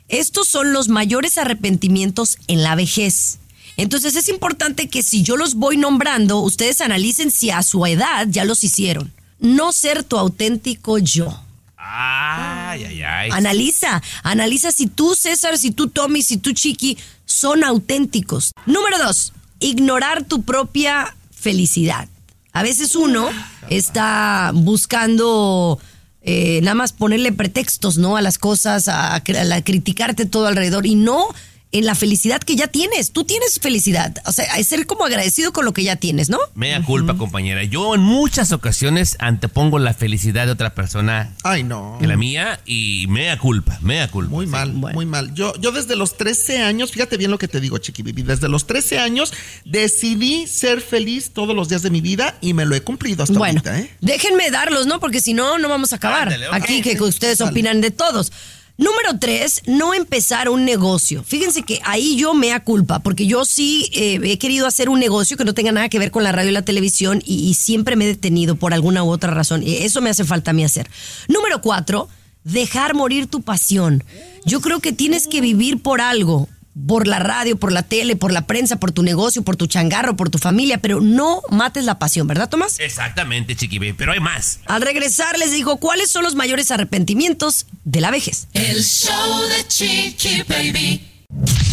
estos son los mayores arrepentimientos en la vejez. Entonces es importante que si yo los voy nombrando, ustedes analicen si a su edad ya los hicieron. No ser tu auténtico yo. Ay, ay, ay. Analiza, analiza si tú, César, si tú, Tommy, si tú, Chiqui, son auténticos. Número dos, ignorar tu propia felicidad. A veces uno está buscando eh, nada más ponerle pretextos, ¿no? A las cosas, a, a la- criticarte todo alrededor y no en la felicidad que ya tienes. Tú tienes felicidad. O sea, es ser como agradecido con lo que ya tienes, ¿no? Mea culpa, compañera. Yo en muchas ocasiones antepongo la felicidad de otra persona Ay, no. que la mía y mea culpa, mea culpa. Muy mal, muy mal. Yo, yo desde los 13 años, fíjate bien lo que te digo, Chiqui Bibi, desde los 13 años decidí ser feliz todos los días de mi vida y me lo he cumplido hasta Bueno, ahorita, ¿eh? déjenme darlos, ¿no? Porque si no, no vamos a acabar. Ándale. Aquí que ustedes Dale. opinan de todos. Número tres, no empezar un negocio. Fíjense que ahí yo me da culpa, porque yo sí eh, he querido hacer un negocio que no tenga nada que ver con la radio y la televisión y, y siempre me he detenido por alguna u otra razón. Y eso me hace falta a mí hacer. Número cuatro, dejar morir tu pasión. Yo creo que tienes que vivir por algo, por la radio, por la tele, por la prensa, por tu negocio, por tu changarro, por tu familia, pero no mates la pasión, ¿verdad, Tomás? Exactamente, chiqui baby, pero hay más. Al regresar les digo cuáles son los mayores arrepentimientos de la vejez. El show de Chiqui Baby.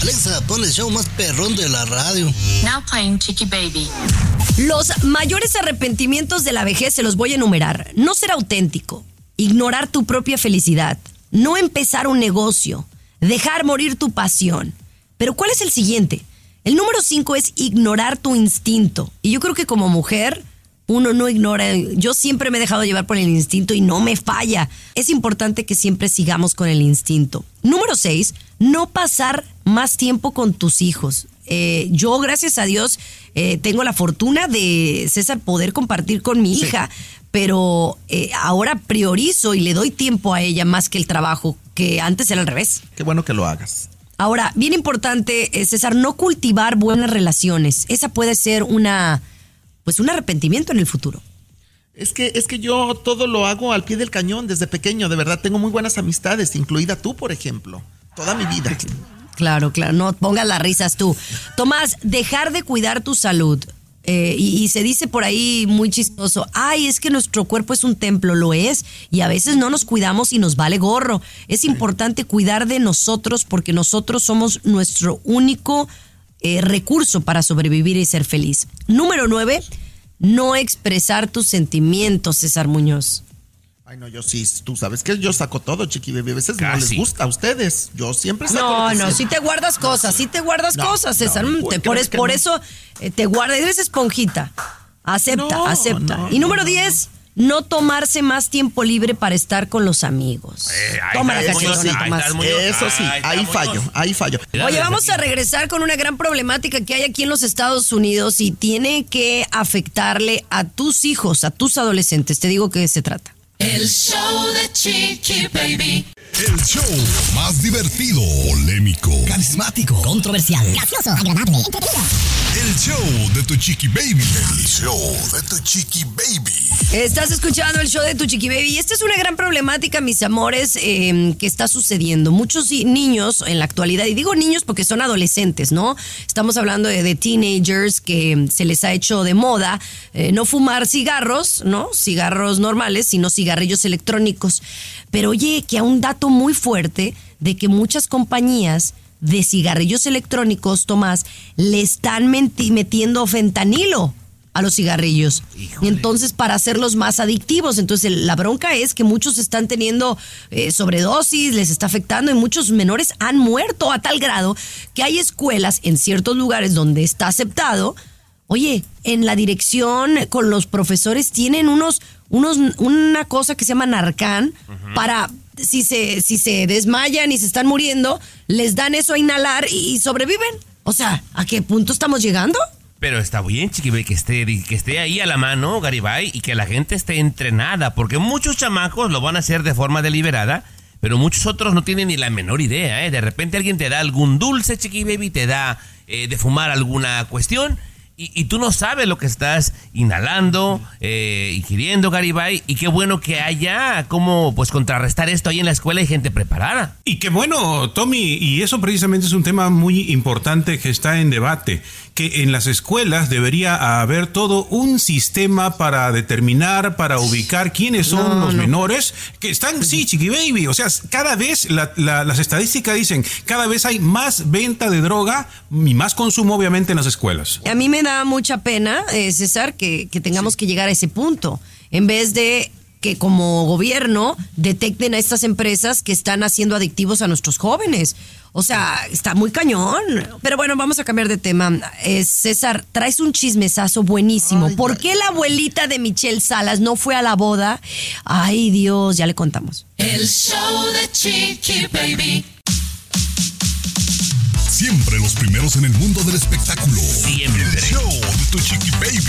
Alexa, pon el show más perrón de la radio. Now playing Chicky Baby. Los mayores arrepentimientos de la vejez se los voy a enumerar. No ser auténtico, ignorar tu propia felicidad, no empezar un negocio, dejar morir tu pasión. Pero ¿cuál es el siguiente? El número cinco es ignorar tu instinto. Y yo creo que como mujer, uno no ignora. Yo siempre me he dejado llevar por el instinto y no me falla. Es importante que siempre sigamos con el instinto. Número seis, no pasar más tiempo con tus hijos. Eh, yo, gracias a Dios, eh, tengo la fortuna de, César, poder compartir con mi hija, pero eh, ahora priorizo y le doy tiempo a ella más que el trabajo, que antes era al revés. Qué bueno que lo hagas. Ahora, bien importante, eh, César, no cultivar buenas relaciones. Esa puede ser una, pues un arrepentimiento en el futuro. Es que, es que yo todo lo hago al pie del cañón desde pequeño, de verdad. Tengo muy buenas amistades, incluida tú, por ejemplo. Toda mi vida. Claro, claro, no pongas las risas tú. Tomás, dejar de cuidar tu salud. Eh, y, y se dice por ahí muy chistoso, ay, es que nuestro cuerpo es un templo, lo es, y a veces no nos cuidamos y nos vale gorro. Es importante cuidar de nosotros porque nosotros somos nuestro único eh, recurso para sobrevivir y ser feliz. Número nueve, no expresar tus sentimientos, César Muñoz. Ay, no, yo sí, tú sabes que yo saco todo, chiqui baby. A veces no les gusta a ustedes. Yo siempre saco lo No, que no, sí te guardas cosas, sí te guardas No, cosas, César. no, te- ¿por es- que por no? eso eh, te guardas, eres esponjita. Acepta, No, acepta. no, y número no, 10, no tomarse más tiempo libre para estar con los amigos. Eh, Toma la Tomás. Eso sí, Ahí ahí fallo, ahí fallo. Oye, vamos a regresar con una gran problemática que hay aquí en los Estados Unidos y tiene que afectarle a tus hijos, a tus adolescentes. Te digo qué se trata. El show de Chiqui Baby. El show más divertido, polémico, Carismático. Controversial. Gracioso. Agradable. el show de tu chiqui baby. El show de tu chiqui baby. Estás escuchando el show de Tu Chiqui Baby y esta es una gran problemática, mis amores, eh, que está sucediendo. Muchos niños en la actualidad, y digo niños porque son adolescentes, ¿no? Estamos hablando de, de teenagers que se les ha hecho de moda eh, no fumar cigarros, ¿no? Cigarros normales, sino cigarrillos electrónicos. Pero oye, que a un dato muy fuerte de que muchas compañías de cigarrillos electrónicos, Tomás, le están metiendo fentanilo a los cigarrillos. Y entonces para hacerlos más adictivos. Entonces la bronca es que muchos están teniendo eh, sobredosis, les está afectando y muchos menores han muerto a tal grado que hay escuelas en ciertos lugares donde está aceptado. Oye, en la dirección con los profesores tienen unos, unos, una cosa que se llama Narcan para si se, si se desmayan y se están muriendo, les dan eso a inhalar y, sobreviven. O sea, ¿a qué punto estamos llegando? Pero está bien, Chiqui Baby, que esté, que esté ahí a la mano, Garibay, y que la gente esté entrenada, porque muchos chamacos lo van a hacer de forma deliberada, pero muchos otros no tienen ni la menor idea, ¿eh? De repente alguien te da algún dulce, Chiqui Baby, te da eh, de fumar alguna cuestión, y, y tú no sabes lo que estás inhalando, eh, ingiriendo, Garibay, y qué bueno que haya cómo pues contrarrestar esto ahí en la escuela y gente preparada. Y qué bueno, Tommy, y eso precisamente es un tema muy importante que está en debate, que en las escuelas debería haber todo un sistema para determinar, para ubicar quiénes son los menores que están, sí, chiqui baby, o sea, cada vez la- la- las estadísticas dicen, cada vez hay más venta de droga y más consumo obviamente en las escuelas. A mí me da mucha pena, eh, César, que, que tengamos que llegar a ese punto. En vez de que como gobierno detecten a estas empresas que están haciendo adictivos a nuestros jóvenes. O sea, está muy cañón. Pero bueno, vamos a cambiar de tema. Eh, César, traes un chismesazo buenísimo. Ay, ¿Por qué la abuelita de Michelle Salas no fue a la boda? Ay, Dios, ya le contamos. El show de Chiqui Baby. Siempre los primeros en el mundo del espectáculo. Siempre. El show de tu chiqui baby.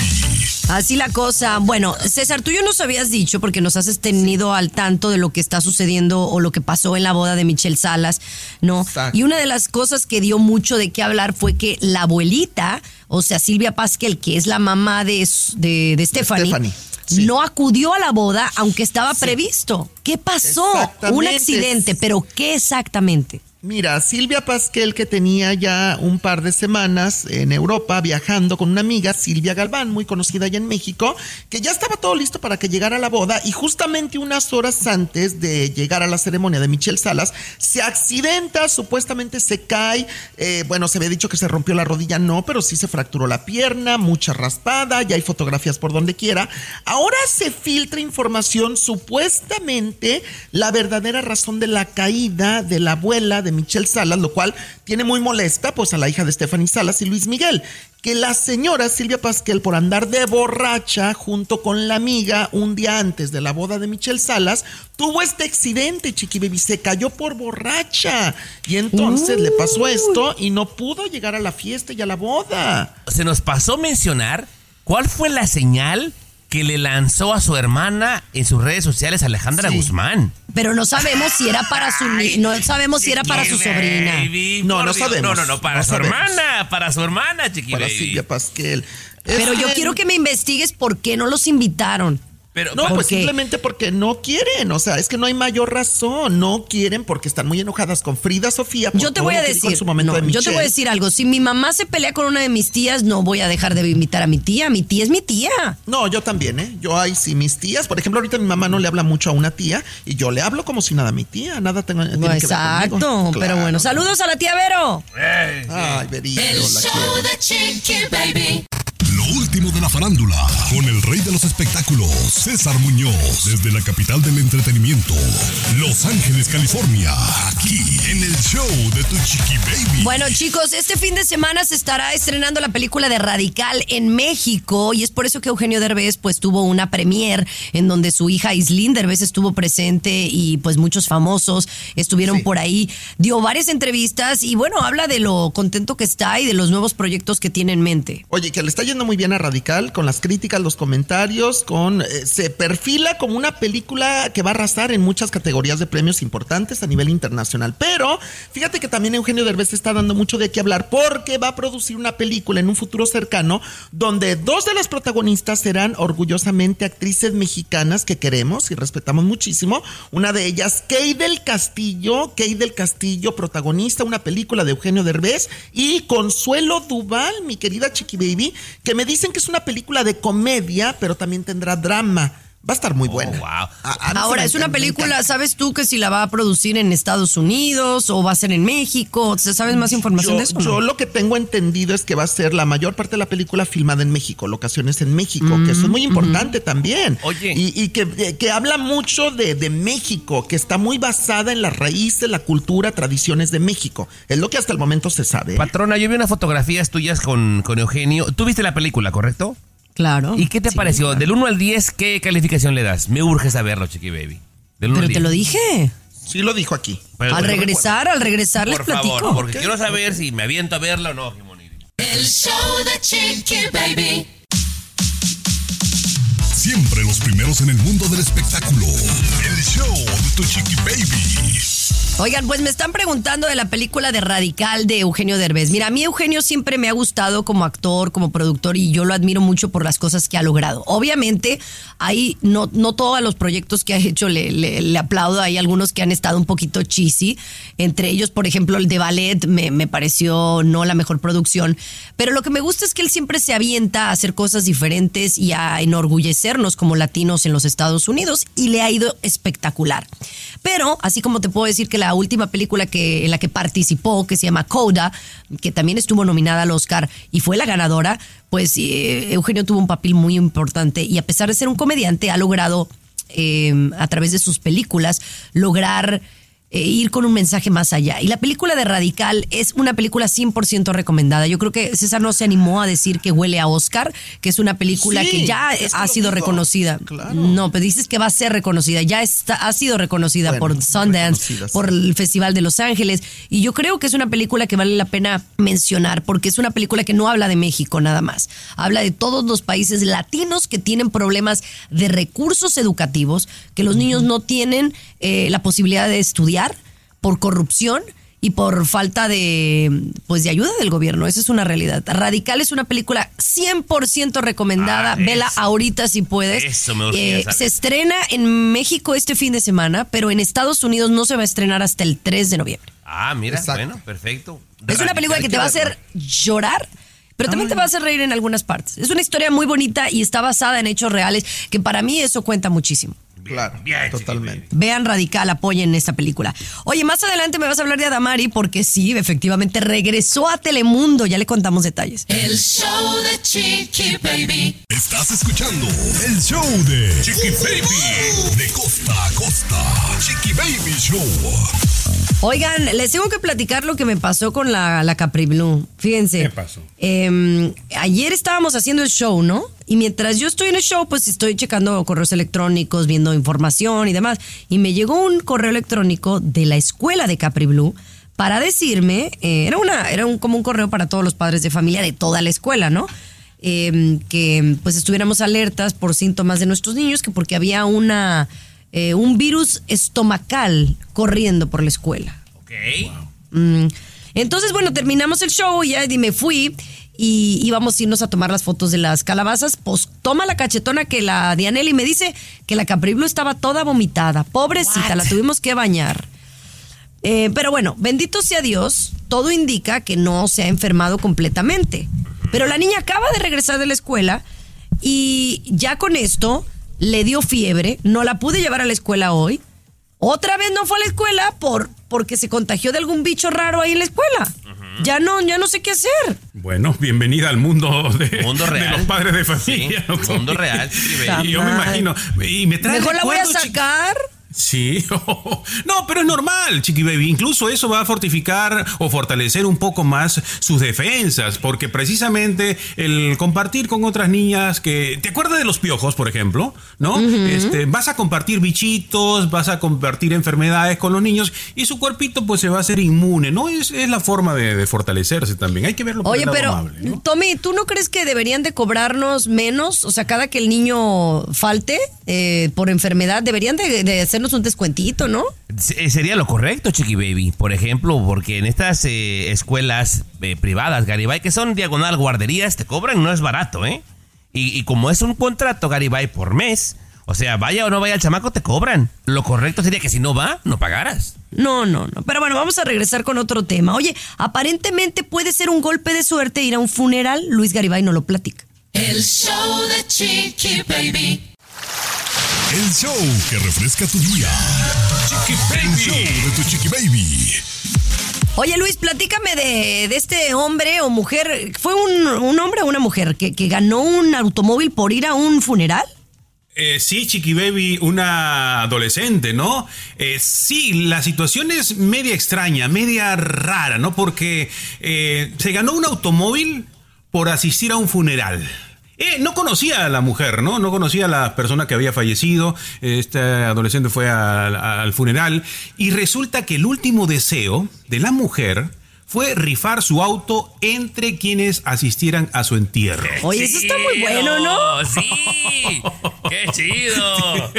Así la cosa. Bueno, César, tú ya nos habías dicho, porque nos has tenido al tanto de lo que está sucediendo o lo que pasó en la boda de Michelle Salas, ¿no? Exacto. Y una de las cosas que dio mucho de qué hablar fue que la abuelita, o sea, Silvia Pasquel, que es la mamá de, de, de Stephanie, Stephanie, sí. no acudió a la boda aunque estaba previsto. ¿Qué pasó? Un accidente, pero ¿qué exactamente? Mira, Silvia Pasquel, que tenía ya un par de semanas en Europa viajando con una amiga, Silvia Galván, muy conocida allá en México, que ya estaba todo listo para que llegara la boda y justamente unas horas antes de llegar a la ceremonia de Michelle Salas, se accidenta, supuestamente se cae, eh, bueno, se había dicho que se rompió la rodilla, no, pero sí se fracturó la pierna, mucha raspada, ya hay fotografías por donde quiera. Ahora se filtra información, supuestamente la verdadera razón de la caída de la abuela de Michelle Salas, lo cual tiene muy molesta pues a la hija de Stephanie Salas y Luis Miguel, que la señora Silvia Pasquel por andar de borracha junto con la amiga un día antes de la boda de Michelle Salas, tuvo este accidente, Chiqui Baby, se cayó por borracha y entonces le pasó esto y no pudo llegar a la fiesta y a la boda. Se nos pasó mencionar cuál fue la señal que le lanzó a su hermana en sus redes sociales Alejandra Sí. Guzmán. Pero no sabemos si era para su ni- no sabemos si era para su sobrina. Baby, No, no Dios. sabemos. No, no, no, para No su sabemos. hermana, para su hermana, Chiqui Para Baby. Silvia Pasquel. Pero yo quiero que me investigues por qué no los invitaron. Pero, No, pues qué? simplemente porque no quieren, o sea, es que no hay mayor razón, no quieren porque están muy enojadas con Frida Sofía. por Yo te voy a decir, en su momento no, de yo te voy a decir algo. Si mi mamá se pelea con una de mis tías, no voy a dejar de invitar a mi tía. Mi tía es mi tía. No, yo también, ¿eh? Yo ahí sí, mis tías, por ejemplo, ahorita mi mamá no le habla mucho a una tía y yo le hablo como si nada a mi tía, nada tengo, tiene que ver Exacto, pero bueno, saludos a la tía Vero. Ay, Verito, El la show quiero. de Chiqui Baby. Lo último de la farándula, con el rey de los espectáculos, César Muñoz, desde la capital del entretenimiento, Los Ángeles, California, aquí en el show de tu chiqui baby. Bueno, chicos, este fin de semana se estará estrenando la película de Radical en México y es por eso que Eugenio Derbez pues tuvo una premier en donde su hija Islín Derbez estuvo presente y pues muchos famosos estuvieron Sí. por ahí. Dio varias entrevistas y bueno, habla de lo contento que está y de los nuevos proyectos que tiene en mente. Oye, que le está yendo muy bien a Radical con las críticas, los comentarios, con eh, se perfila como una película que va a arrasar en muchas categorías de premios importantes a nivel internacional. Pero fíjate que también Eugenio Derbez está dando mucho de qué hablar porque va a producir una película en un futuro cercano donde dos de las protagonistas serán orgullosamente actrices mexicanas que queremos y respetamos muchísimo. Una de ellas, Kay del Castillo, Kay del Castillo, protagonista, una película de Eugenio Derbez, y Consuelo Duval, mi querida Chiqui Baby, que me dicen que es una película de comedia, pero también tendrá drama. Va a estar muy buena. wow. A- a Ahora, es una película. ¿sabes tú que si la va a producir en Estados Unidos o va a ser en México? ¿Sabes más información yo, de eso? no? yo lo que tengo entendido es que va a ser la mayor parte de la película filmada en México, locaciones en México, que eso es muy importante también. Oye. Y, y que, eh, que habla mucho de, de México, que está muy basada en las raíces, la cultura, tradiciones de México. Es lo que hasta el momento se sabe. Patrona, yo vi unas fotografías tuyas con, con Eugenio. ¿Tú viste la película, correcto? Claro. ¿Y qué te Sí, pareció? Del 1 al 10, ¿qué calificación le das? Me urge saberlo, Chiqui Baby. Del 1 Pero al te 10. lo dije. Sí lo dijo aquí. Pero- al regresar, al regresar les Por platico. favor, porque quiero saber si me aviento a verla o no. El show de Chiqui Baby. Siempre los primeros en el mundo del espectáculo. El show de tu chiqui baby. Oigan, pues me están preguntando de la película de Radical de Eugenio Derbez. Mira, a mí Eugenio siempre me ha gustado como actor, como productor y yo lo admiro mucho por las cosas que ha logrado. Obviamente, ahí no, no todos los proyectos que ha hecho le, aplaudo. Hay algunos que han estado un poquito cheesy. Entre ellos, por ejemplo, el de Ballet me, me pareció no la mejor producción. Pero lo que me gusta es que él siempre se avienta a hacer cosas diferentes y a enorgullecernos como latinos en los Estados Unidos y le ha ido espectacular. Pero, así como te puedo decir que la última película que, en la que participó, que se llama Coda, que también estuvo nominada al Oscar y fue la ganadora, pues eh, Eugenio tuvo un papel muy importante y a pesar de ser un comediante, ha logrado, eh, a través de sus películas, lograr eh, ir con un mensaje más allá. Y la película de Radical es una película 100% recomendada. Yo creo que César no se animó a decir que huele a Oscar, que es una película Sí, que ya ha sido digo. reconocida. Claro. No, pero dices que va a ser reconocida. Ya está, ha sido reconocida Bueno, por Sundance, por el Festival de Los Ángeles. Y yo creo que es una película que vale la pena mencionar porque es una película que no habla de México nada más. Habla de todos los países latinos que tienen problemas de recursos educativos, que los niños no tienen eh, la posibilidad de estudiar por corrupción y por falta de pues de ayuda del gobierno. Esa es una realidad. Radical es una película 100% recomendada. Ah, Vela eso. ahorita si puedes. Eso me urgía saber. se estrena en México este fin de semana, pero en Estados Unidos no se va a estrenar hasta el 3 de noviembre. Ah, mira, Exacto. bueno, perfecto. Es una película que te va a hacer llorar, pero también te va a hacer reír en algunas partes. Es una historia muy bonita y está basada en hechos reales, que para mí eso cuenta muchísimo. Claro, bien, totalmente. Vean Radical, apoyen esta película. Oye, más adelante me vas a hablar de Adamari porque sí, efectivamente regresó a Telemundo. Ya le contamos detalles. El show de Chiqui Baby. Estás escuchando el show de Chiqui Baby. De costa a costa. Chiqui Baby Show. Oigan, les tengo que platicar lo que me pasó con la, la Capri Blue. Fíjense. ¿Qué pasó? Eh, ayer estábamos haciendo el show, ¿no? Y mientras yo estoy en el show, pues estoy checando correos electrónicos, viendo información y demás. Y me llegó un correo electrónico de la escuela de Capri Blue para decirme, eh, era una, era un, como un correo para todos los padres de familia de toda la escuela, ¿no? Eh, que pues estuviéramos alertas por síntomas de nuestros niños, que porque había una eh, un virus estomacal corriendo por la escuela. Ok. Mm, Entonces, bueno, terminamos el show y ya me fui y íbamos a irnos a tomar las fotos de las calabazas. Pues toma la cachetona que la Dianelli me dice que la Capriblo estaba toda vomitada. Pobrecita, la tuvimos que bañar. Eh, pero bueno, bendito sea Dios, todo indica que no se ha enfermado completamente. Pero la niña acaba de regresar de la escuela y ya con esto le dio fiebre, no la pude llevar a la escuela hoy. Otra vez no fue a la escuela por, porque se contagió de algún bicho raro ahí en la escuela. Ya no, ya no sé qué hacer. Bueno, bienvenida al mundo de, Mundo de real. los padres de familia. Sí, ¿no? mundo real. Y yo me imagino. Y me trae Mejor la voy a sacar. Sí, no, pero es normal, Chiqui Baby. Incluso eso va a fortificar o fortalecer un poco más sus defensas, porque precisamente el compartir con otras niñas que. ¿Te acuerdas de los piojos, por ejemplo? ¿No? este, vas a compartir bichitos, vas a compartir enfermedades con los niños y su cuerpito pues se va a hacer inmune, ¿no? Es, es la forma de, de fortalecerse también. Hay que verlo por Oye, el lado pero amable, ¿no? Tommy, ¿tú no crees que deberían de cobrarnos menos? O sea, cada que el niño falte eh, por enfermedad, deberían de, de hacernos un descuentito, ¿no? Se- Sería lo correcto, Chiqui Baby. Por ejemplo, porque en estas eh, escuelas eh, privadas, Garibay, que son diagonal guarderías, te cobran, no es barato, ¿eh? Y, y como es un contrato, Garibay, por mes, o sea, vaya o no vaya el chamaco, te cobran. Lo correcto sería que si no va, no pagaras. No, no, no. Pero bueno, vamos a regresar con otro tema. Oye, aparentemente puede ser un golpe de suerte ir a un funeral. Luis Garibay no lo platica. El show de Chiqui Baby. El show que refresca tu día. Chiqui Baby. El show de tu Chiqui Baby. Oye, Luis, platícame de, de este hombre o mujer. ¿Fue un, un hombre o una mujer que, que ganó un automóvil por ir a un funeral? Eh, sí, Chiqui Baby, una adolescente, ¿no? Eh, sí, la situación es media extraña, media rara, ¿no? Porque eh, se ganó un automóvil por asistir a un funeral. Eh, no conocía a la mujer, ¿no? No conocía a la persona que había fallecido. Este adolescente fue al, al funeral y resulta que el último deseo de la mujer fue rifar su auto entre quienes asistieran a su entierro. Oye, eso está muy bueno, ¿no? Sí, qué chido.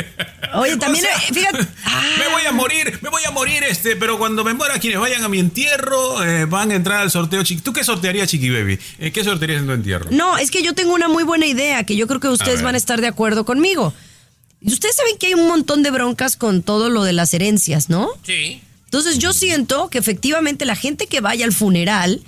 Oye, también, O sea, eh, fíjate. Ah, Me voy a morir, me voy a morir, este, pero cuando me muera, quienes vayan a mi entierro eh, van a entrar al sorteo. Chiqui. ¿Tú qué sortearías, Chiqui Baby? Eh, ¿Qué sortearías en tu entierro? No, es que yo tengo una muy buena idea que yo creo que ustedes van a estar de acuerdo conmigo. Ustedes saben que hay un montón de broncas con todo lo de las herencias, ¿no? Sí. Entonces yo siento que efectivamente la gente que vaya al funeral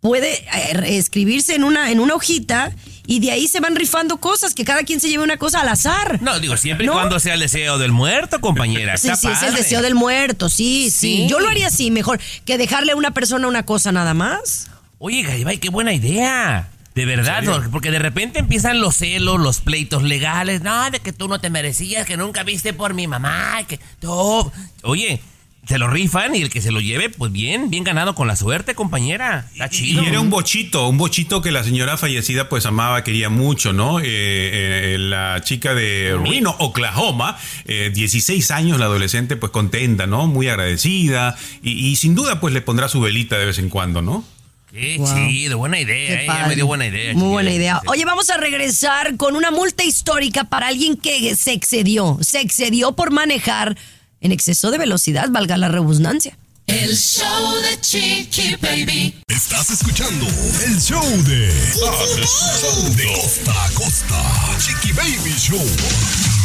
puede eh, escribirse en una, en una hojita y de ahí se van rifando cosas, que cada quien se lleve una cosa al azar. No, digo, siempre ¿No? y cuando sea el deseo del muerto, compañera. Sí, sí, es el deseo del muerto, sí, sí, Sí. Yo lo haría así, mejor que dejarle a una persona una cosa nada más. Oye, Garibay, qué buena idea. De verdad, porque- porque de repente empiezan los celos, los pleitos legales. No, de que tú no te merecías, que nunca viste por mi mamá, que tú... Oye, se lo rifan y el que se lo lleve, pues bien, bien ganado con la suerte, compañera. Está chido. Y era un bochito, un bochito que la señora fallecida pues amaba, quería mucho, ¿no? Eh, eh, la chica de Reno, Oklahoma, eh, 16 años, la adolescente pues contenta, ¿no? Muy agradecida y, y sin duda pues le pondrá su velita de vez en cuando, ¿no? Qué Wow. chido, buena idea. Qué eh, ya me dio buena idea. Muy buena idea. Oye, vamos a regresar con una multa histórica para alguien que se excedió. Se excedió por manejar en exceso de velocidad, valga la redundancia. El show de Chiqui Baby. Estás escuchando el show de. De costa a costa. Chiqui Baby Show.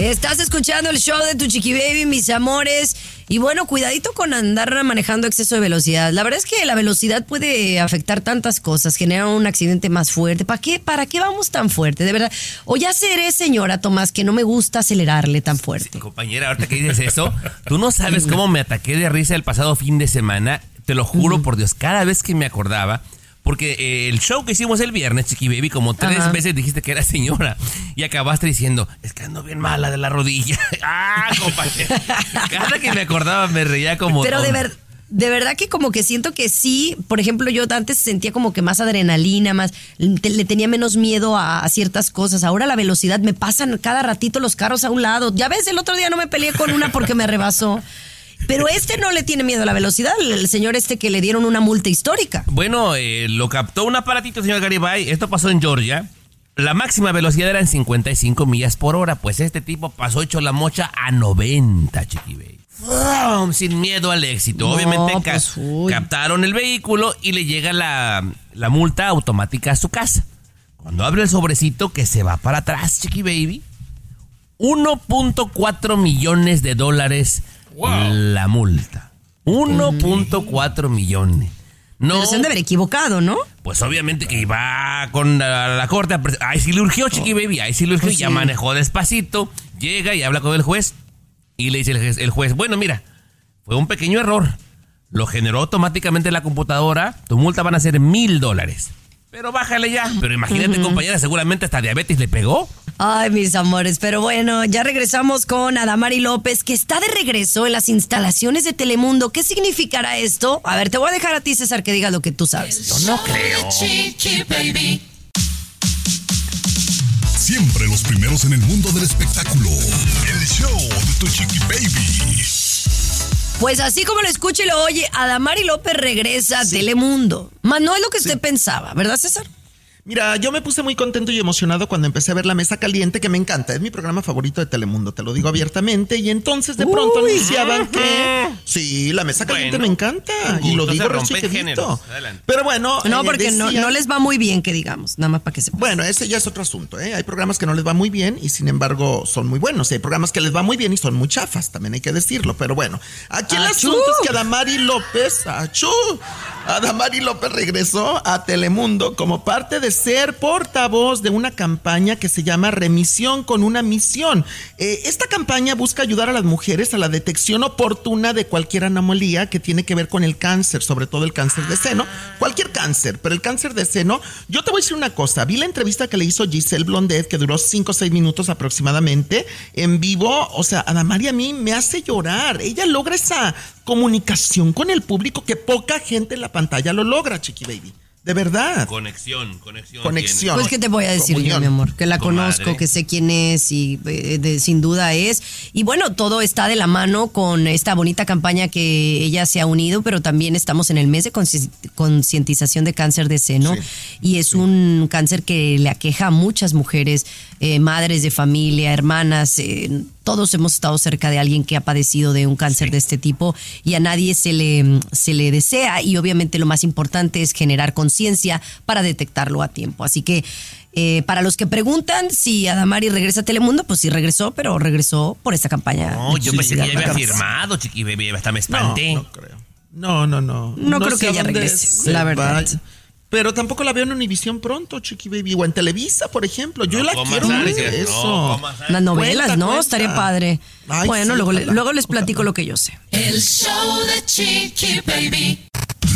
Estás escuchando el show de tu chiqui baby, mis amores. Y bueno, cuidadito con andar manejando exceso de velocidad. La verdad es que la velocidad puede afectar tantas cosas, generar un accidente más fuerte. ¿Para qué? ¿Para qué vamos tan fuerte? De verdad. O ya seré, señora Tomás, que no me gusta acelerarle tan fuerte. Compañera, ahorita que dices eso, tú no sabes cómo me ataqué de risa el pasado fin de semana. Te lo juro por Dios, cada vez que me acordaba. Porque eh, el show que hicimos el viernes, Chiqui Baby, como tres Ajá. veces dijiste que era señora. Y acabaste diciendo, es que ando bien mala de la rodilla. ¡Ah, compañera! Cada que me acordaba me reía como. Pero de, tonto. ver, de verdad que como que siento que sí, por ejemplo, yo antes sentía como que más adrenalina, más te- le tenía menos miedo a, a ciertas cosas. Ahora la velocidad me pasan cada ratito los carros a un lado. Ya ves, el otro día no me peleé con una porque me rebasó. Pero este no le tiene miedo a la velocidad, el señor este que le dieron una multa histórica. Bueno, eh, lo captó un aparatito, señor Garibay. Esto pasó en Georgia. La máxima velocidad era en 55 millas por hora. Pues este tipo pasó hecho la mocha a 90, Chiqui Baby. ¡Fum! Sin miedo al éxito. No, Obviamente pues, captaron el vehículo y le llega la, la multa automática a su casa. Cuando abre el sobrecito que se va para atrás, Chiqui Baby, 1.4 millones de dólares la multa. 1.4 millones. No, Pero se han de haber equivocado, ¿no? pues obviamente que iba con la, la corte. Ahí sí le urgió, Chiqui Baby. Ahí sí le urgió. Pues ya sí. manejó despacito. Llega y habla con el juez. Y le dice el juez, el juez, bueno, mira, fue un pequeño error. Lo generó automáticamente la computadora. Tu multa van a ser mil dólares. Pero bájale ya. Pero imagínate, compañera, seguramente hasta diabetes le pegó. Ay, mis amores, pero bueno, ya regresamos con Adamari López, que está de regreso en las instalaciones de Telemundo. ¿Qué significará esto? A ver, te voy a dejar a ti, César, que digas lo que tú sabes. Yo no creo. Chiqui Baby. Siempre los primeros en el mundo del espectáculo. El show de tu Chiqui Baby. Pues así como lo escucha y lo oye, Adamari López regresa a Telemundo. Más no es lo que usted pensaba, ¿verdad, César? Mira, yo me puse muy contento y emocionado cuando empecé a ver La Mesa Caliente, que me encanta. Es mi programa favorito de Telemundo, te lo digo abiertamente. Y entonces de pronto anunciaban que. Sí, La Mesa Caliente Bueno, me encanta. Y lo digo se. Adelante. Pero bueno. No, eh, porque no, decía- no les va muy bien, que digamos, nada más para que sepan. Bueno, ese ya es otro asunto, ¿eh? Hay programas que no les va muy bien y sin embargo son muy buenos. Hay programas que les va muy bien y son muy chafas, también hay que decirlo. Pero bueno, aquí el ¡Achú! asunto es que Adamari López, ¡achú! Adamari López regresó a Telemundo como parte de ser portavoz de una campaña que se llama Remisión con una misión. Eh, esta campaña busca ayudar a las mujeres a la detección oportuna de cualquier anomalía que tiene que ver con el cáncer, sobre todo el cáncer de seno. Cualquier cáncer, pero el cáncer de seno. Yo te voy a decir una cosa. Vi la entrevista que le hizo Giselle Blondet, que duró 5 o 6 minutos aproximadamente, en vivo. O sea, Adamari a mí me hace llorar. Ella logra esa comunicación con el público que poca gente en la pantalla lo logra, Chiqui Baby. De verdad. Conexión, conexión. Conexión. Pues, ¿qué te voy a decir yo, mi amor? Que la Comadre. conozco, que sé quién es y eh, de- sin duda es. Y bueno, todo está de la mano con esta bonita campaña que ella se ha unido, pero también estamos en el mes de concientización de cáncer de seno. Y es un cáncer que le aqueja a muchas mujeres, eh, madres de familia, hermanas. eh, todos hemos estado cerca de alguien que ha padecido de un cáncer de este tipo y a nadie se le, se le desea. Y obviamente lo más importante es generar conciencia para detectarlo a tiempo. Así que eh, para los que preguntan si Adamari regresa a Telemundo, pues sí regresó, pero regresó por esta campaña. No, yo pensé que ya había firmado, chiqui. Hasta me No, espanté. no creo. No, no, no. No creo que ella regrese, se la verdad. Pero tampoco la veo en Univisión pronto, Chiqui Baby. O en Televisa, por ejemplo. Yo No la quiero ver no eso. ansias. Las novelas, Cuenta, ¿no? cuenta. Estaría padre. Ay, bueno, sí, luego, le- ojalá, luego les platico lo que yo sé. El show de Chiqui Baby.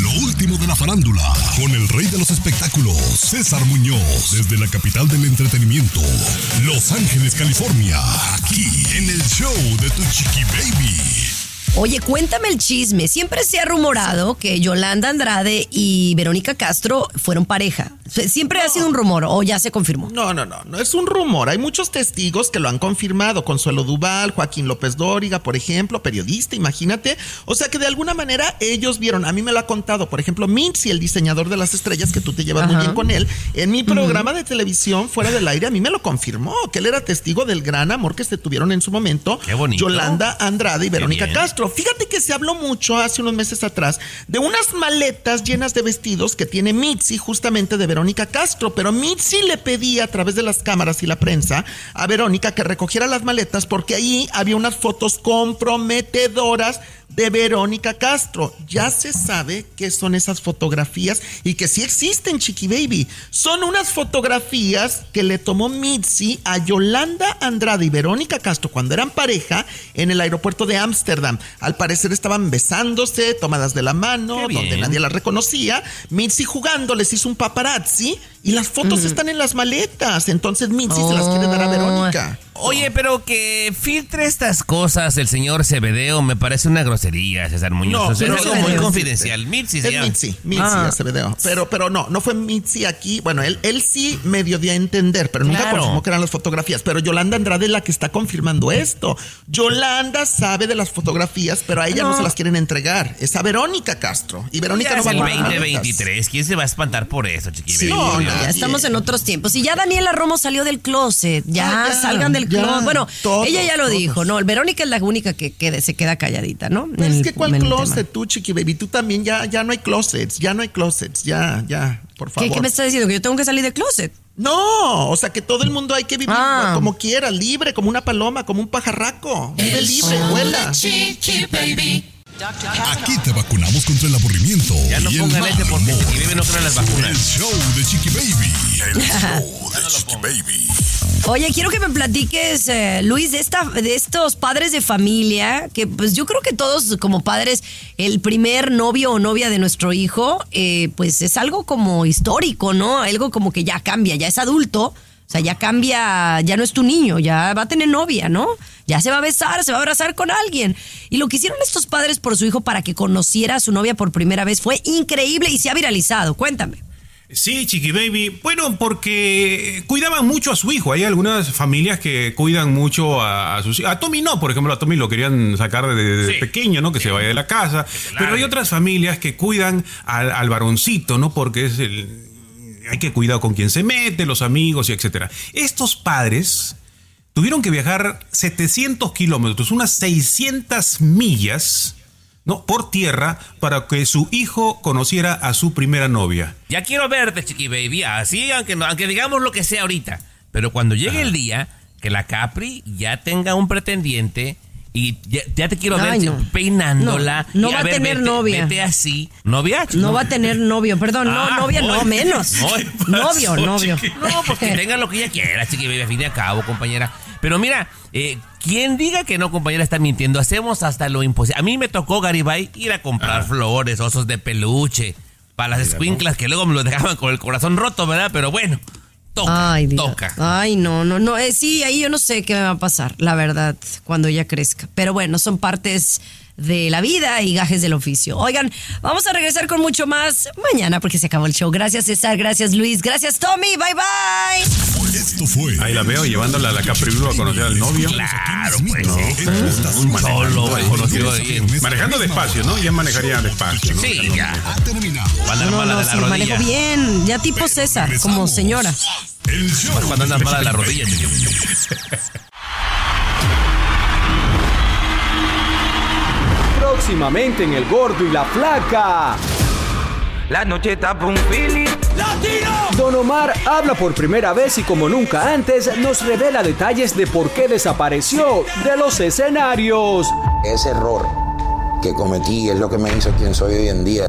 Lo último de la farándula, con el rey de los espectáculos, César Muñoz, desde la capital del entretenimiento, Los Ángeles, California, aquí en el show de Tu Chiqui Baby. Oye, cuéntame el chisme. Siempre se ha rumorado que Yolanda Andrade y Verónica Castro fueron pareja. Siempre ha sido un rumor o ya se confirmó. No, no, no, no es un rumor. Hay muchos testigos que lo han confirmado. Consuelo Duval, Joaquín López Dóriga, por ejemplo, periodista, imagínate. O sea que de alguna manera ellos vieron, a mí me lo ha contado, por ejemplo, Minzy, el diseñador de las estrellas, que tú te llevas muy bien con él, en mi programa de televisión fuera del aire, a mí me lo confirmó, que él era testigo del gran amor que se tuvieron en su momento. Qué bonito. Yolanda Andrade y Verónica bien. Fíjate que se habló mucho hace unos meses atrás de unas maletas llenas de vestidos que tiene Mitzi justamente de Verónica Castro, pero Mitzi le pedía a través de las cámaras y la prensa a Verónica que recogiera las maletas porque ahí había unas fotos comprometedoras de Verónica Castro. Ya se sabe qué son esas fotografías y que sí existen, Chiqui Baby. Son unas fotografías que le tomó Mitzi a Yolanda Andrade y Verónica Castro cuando eran pareja en el aeropuerto de Ámsterdam. Al parecer estaban besándose, tomadas de la mano, donde nadie las reconocía. Mitzi jugando les hizo un paparazzi y las fotos están en las maletas. Entonces Mitzi se las quiere dar a Oh. Verónica. Oye, pero que filtre estas cosas el señor Cebedeo me parece una grosería, César Muñoz. No, O sea, pero es algo muy confidencial. Mitzi se Es llama. Mitzi, Mitzi Ah. Acevedo. Pero, pero no, no fue Mitzi aquí. Bueno, él, él sí medio dio a entender, pero nunca Claro. confirmó que eran las fotografías. Pero Yolanda Andrade es la que está confirmando esto. Yolanda sabe de las fotografías, pero a ella no, No. se las quieren entregar. Es a Verónica Castro. Y Verónica Ya no va a el guardar maletas. 2023. ¿Quién se va a espantar por eso, chiqui? Sí, baby? no, Por no, Dios. Ya estamos en otros tiempos. Y ya Daniela Romo salió del closet. Ya, Ah, ya, salgan del ya, closet. Bueno, todos, ella ya lo todos. dijo, ¿no? Verónica es la única que quede- se queda calladita, ¿no? Pero es que cuál closet tema. tú, Chiqui Baby. Tú también ya, ya no hay closets. Ya no hay closets. Ya, ya, por ¿Qué, favor. qué me está diciendo? ¿Que yo tengo que salir del closet? No, o sea que todo el mundo hay que vivir Ah. como quiera, libre, como una paloma, como un pajarraco. Vive El libre, vuela. Chiqui Baby. Aquí te vacunamos contra el aburrimiento Ya no y el pongan mal ese porque humor. Chiqui Baby no El show de Chiqui Baby. El show de Chiqui Baby. Oye, quiero que me platiques, eh, Luis, de, esta, de estos padres de familia, que pues yo creo que todos como padres, el primer novio o novia de nuestro hijo, eh, pues es algo como histórico, ¿no? Algo como que ya cambia, ya es adulto, o sea, ya cambia, ya no es tu niño, ya va a tener novia, ¿no? Ya se va a besar, se va a abrazar con alguien. Y lo que hicieron estos padres por su hijo para que conociera a su novia por primera vez fue increíble y se ha viralizado. Cuéntame. Sí, Chiqui Baby. Bueno, porque cuidaban mucho a su hijo. Hay algunas familias que cuidan mucho a, a sus hijos. A Tommy no, por ejemplo, a Tommy lo querían sacar de, de Sí. pequeño, ¿no? Que se vaya de la casa. Pero hay otras familias que cuidan al, al varoncito, ¿no? Porque es el. Hay que cuidar con quién se mete, los amigos y etcétera. Estos padres tuvieron que viajar 700 kilómetros, unas 600 millas, ¿no? Por tierra para que su hijo conociera a su primera novia. Ya quiero verte, chiqui baby. Así, aunque, digamos lo que sea ahorita. Pero cuando llegue el día que la Capri ya tenga un pretendiente y ya, ya te quiero ver no. peinándola. No, no y va a ver, tener vete- novia. Vete así. ¿Novia? No va a tener novio, perdón, no, Ah, novia no, no. menos. No, ¿qué pasó, novio, novio. chiqui? No, pues que tenga lo que ella quiera, chiqui a fin de cabo, compañera. Pero mira, eh, quien diga que no, compañera, está mintiendo. Hacemos hasta lo imposible. A mí me tocó, Garibay, ir a comprar flores, osos de peluche, para las escuinclas que luego me lo dejaban con el corazón roto, ¿verdad? Pero bueno, toca, Ay, Dios. toca. Ay, no, no, no. eh, sí, ahí yo no sé qué me va a pasar, la verdad, cuando ella crezca. Pero bueno, son partes de la vida y gajes del oficio. Oigan, vamos a regresar con mucho más mañana porque se acabó el show. Gracias César, gracias Luis, gracias Tommy, bye bye. Esto fue. Ahí la veo llevándola a la Capri Blue a conocer al novio. Claro, pues. No, Un solo conocido ahí. en- Manejando despacio, ¿no? Ya manejaría despacio. ¿no? Sí, ya. No, no, de la sí, manejo bien, ya tipo César, como señora. El show. Cuando andas mala de la rodilla. Próximamente en El Gordo y la Flaca. La noche está un feeling. Don Omar habla por primera vez y como nunca antes nos revela detalles de por qué desapareció de los escenarios. Ese error que cometí es lo que me hizo quien soy hoy en día.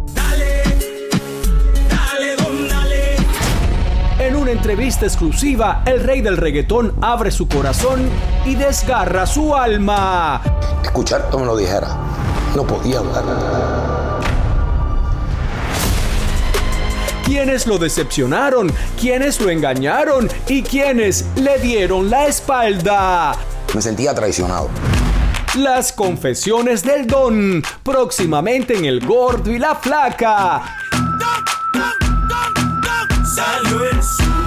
En una entrevista exclusiva, el rey del reggaetón abre su corazón y desgarra su alma. Escuchar como lo dijera. No podía hablar. Quienes lo decepcionaron, quienes lo engañaron y quienes le dieron la espalda. Me sentía traicionado. Las confesiones del don, próximamente en El Gordo y la Flaca. Salió el sol.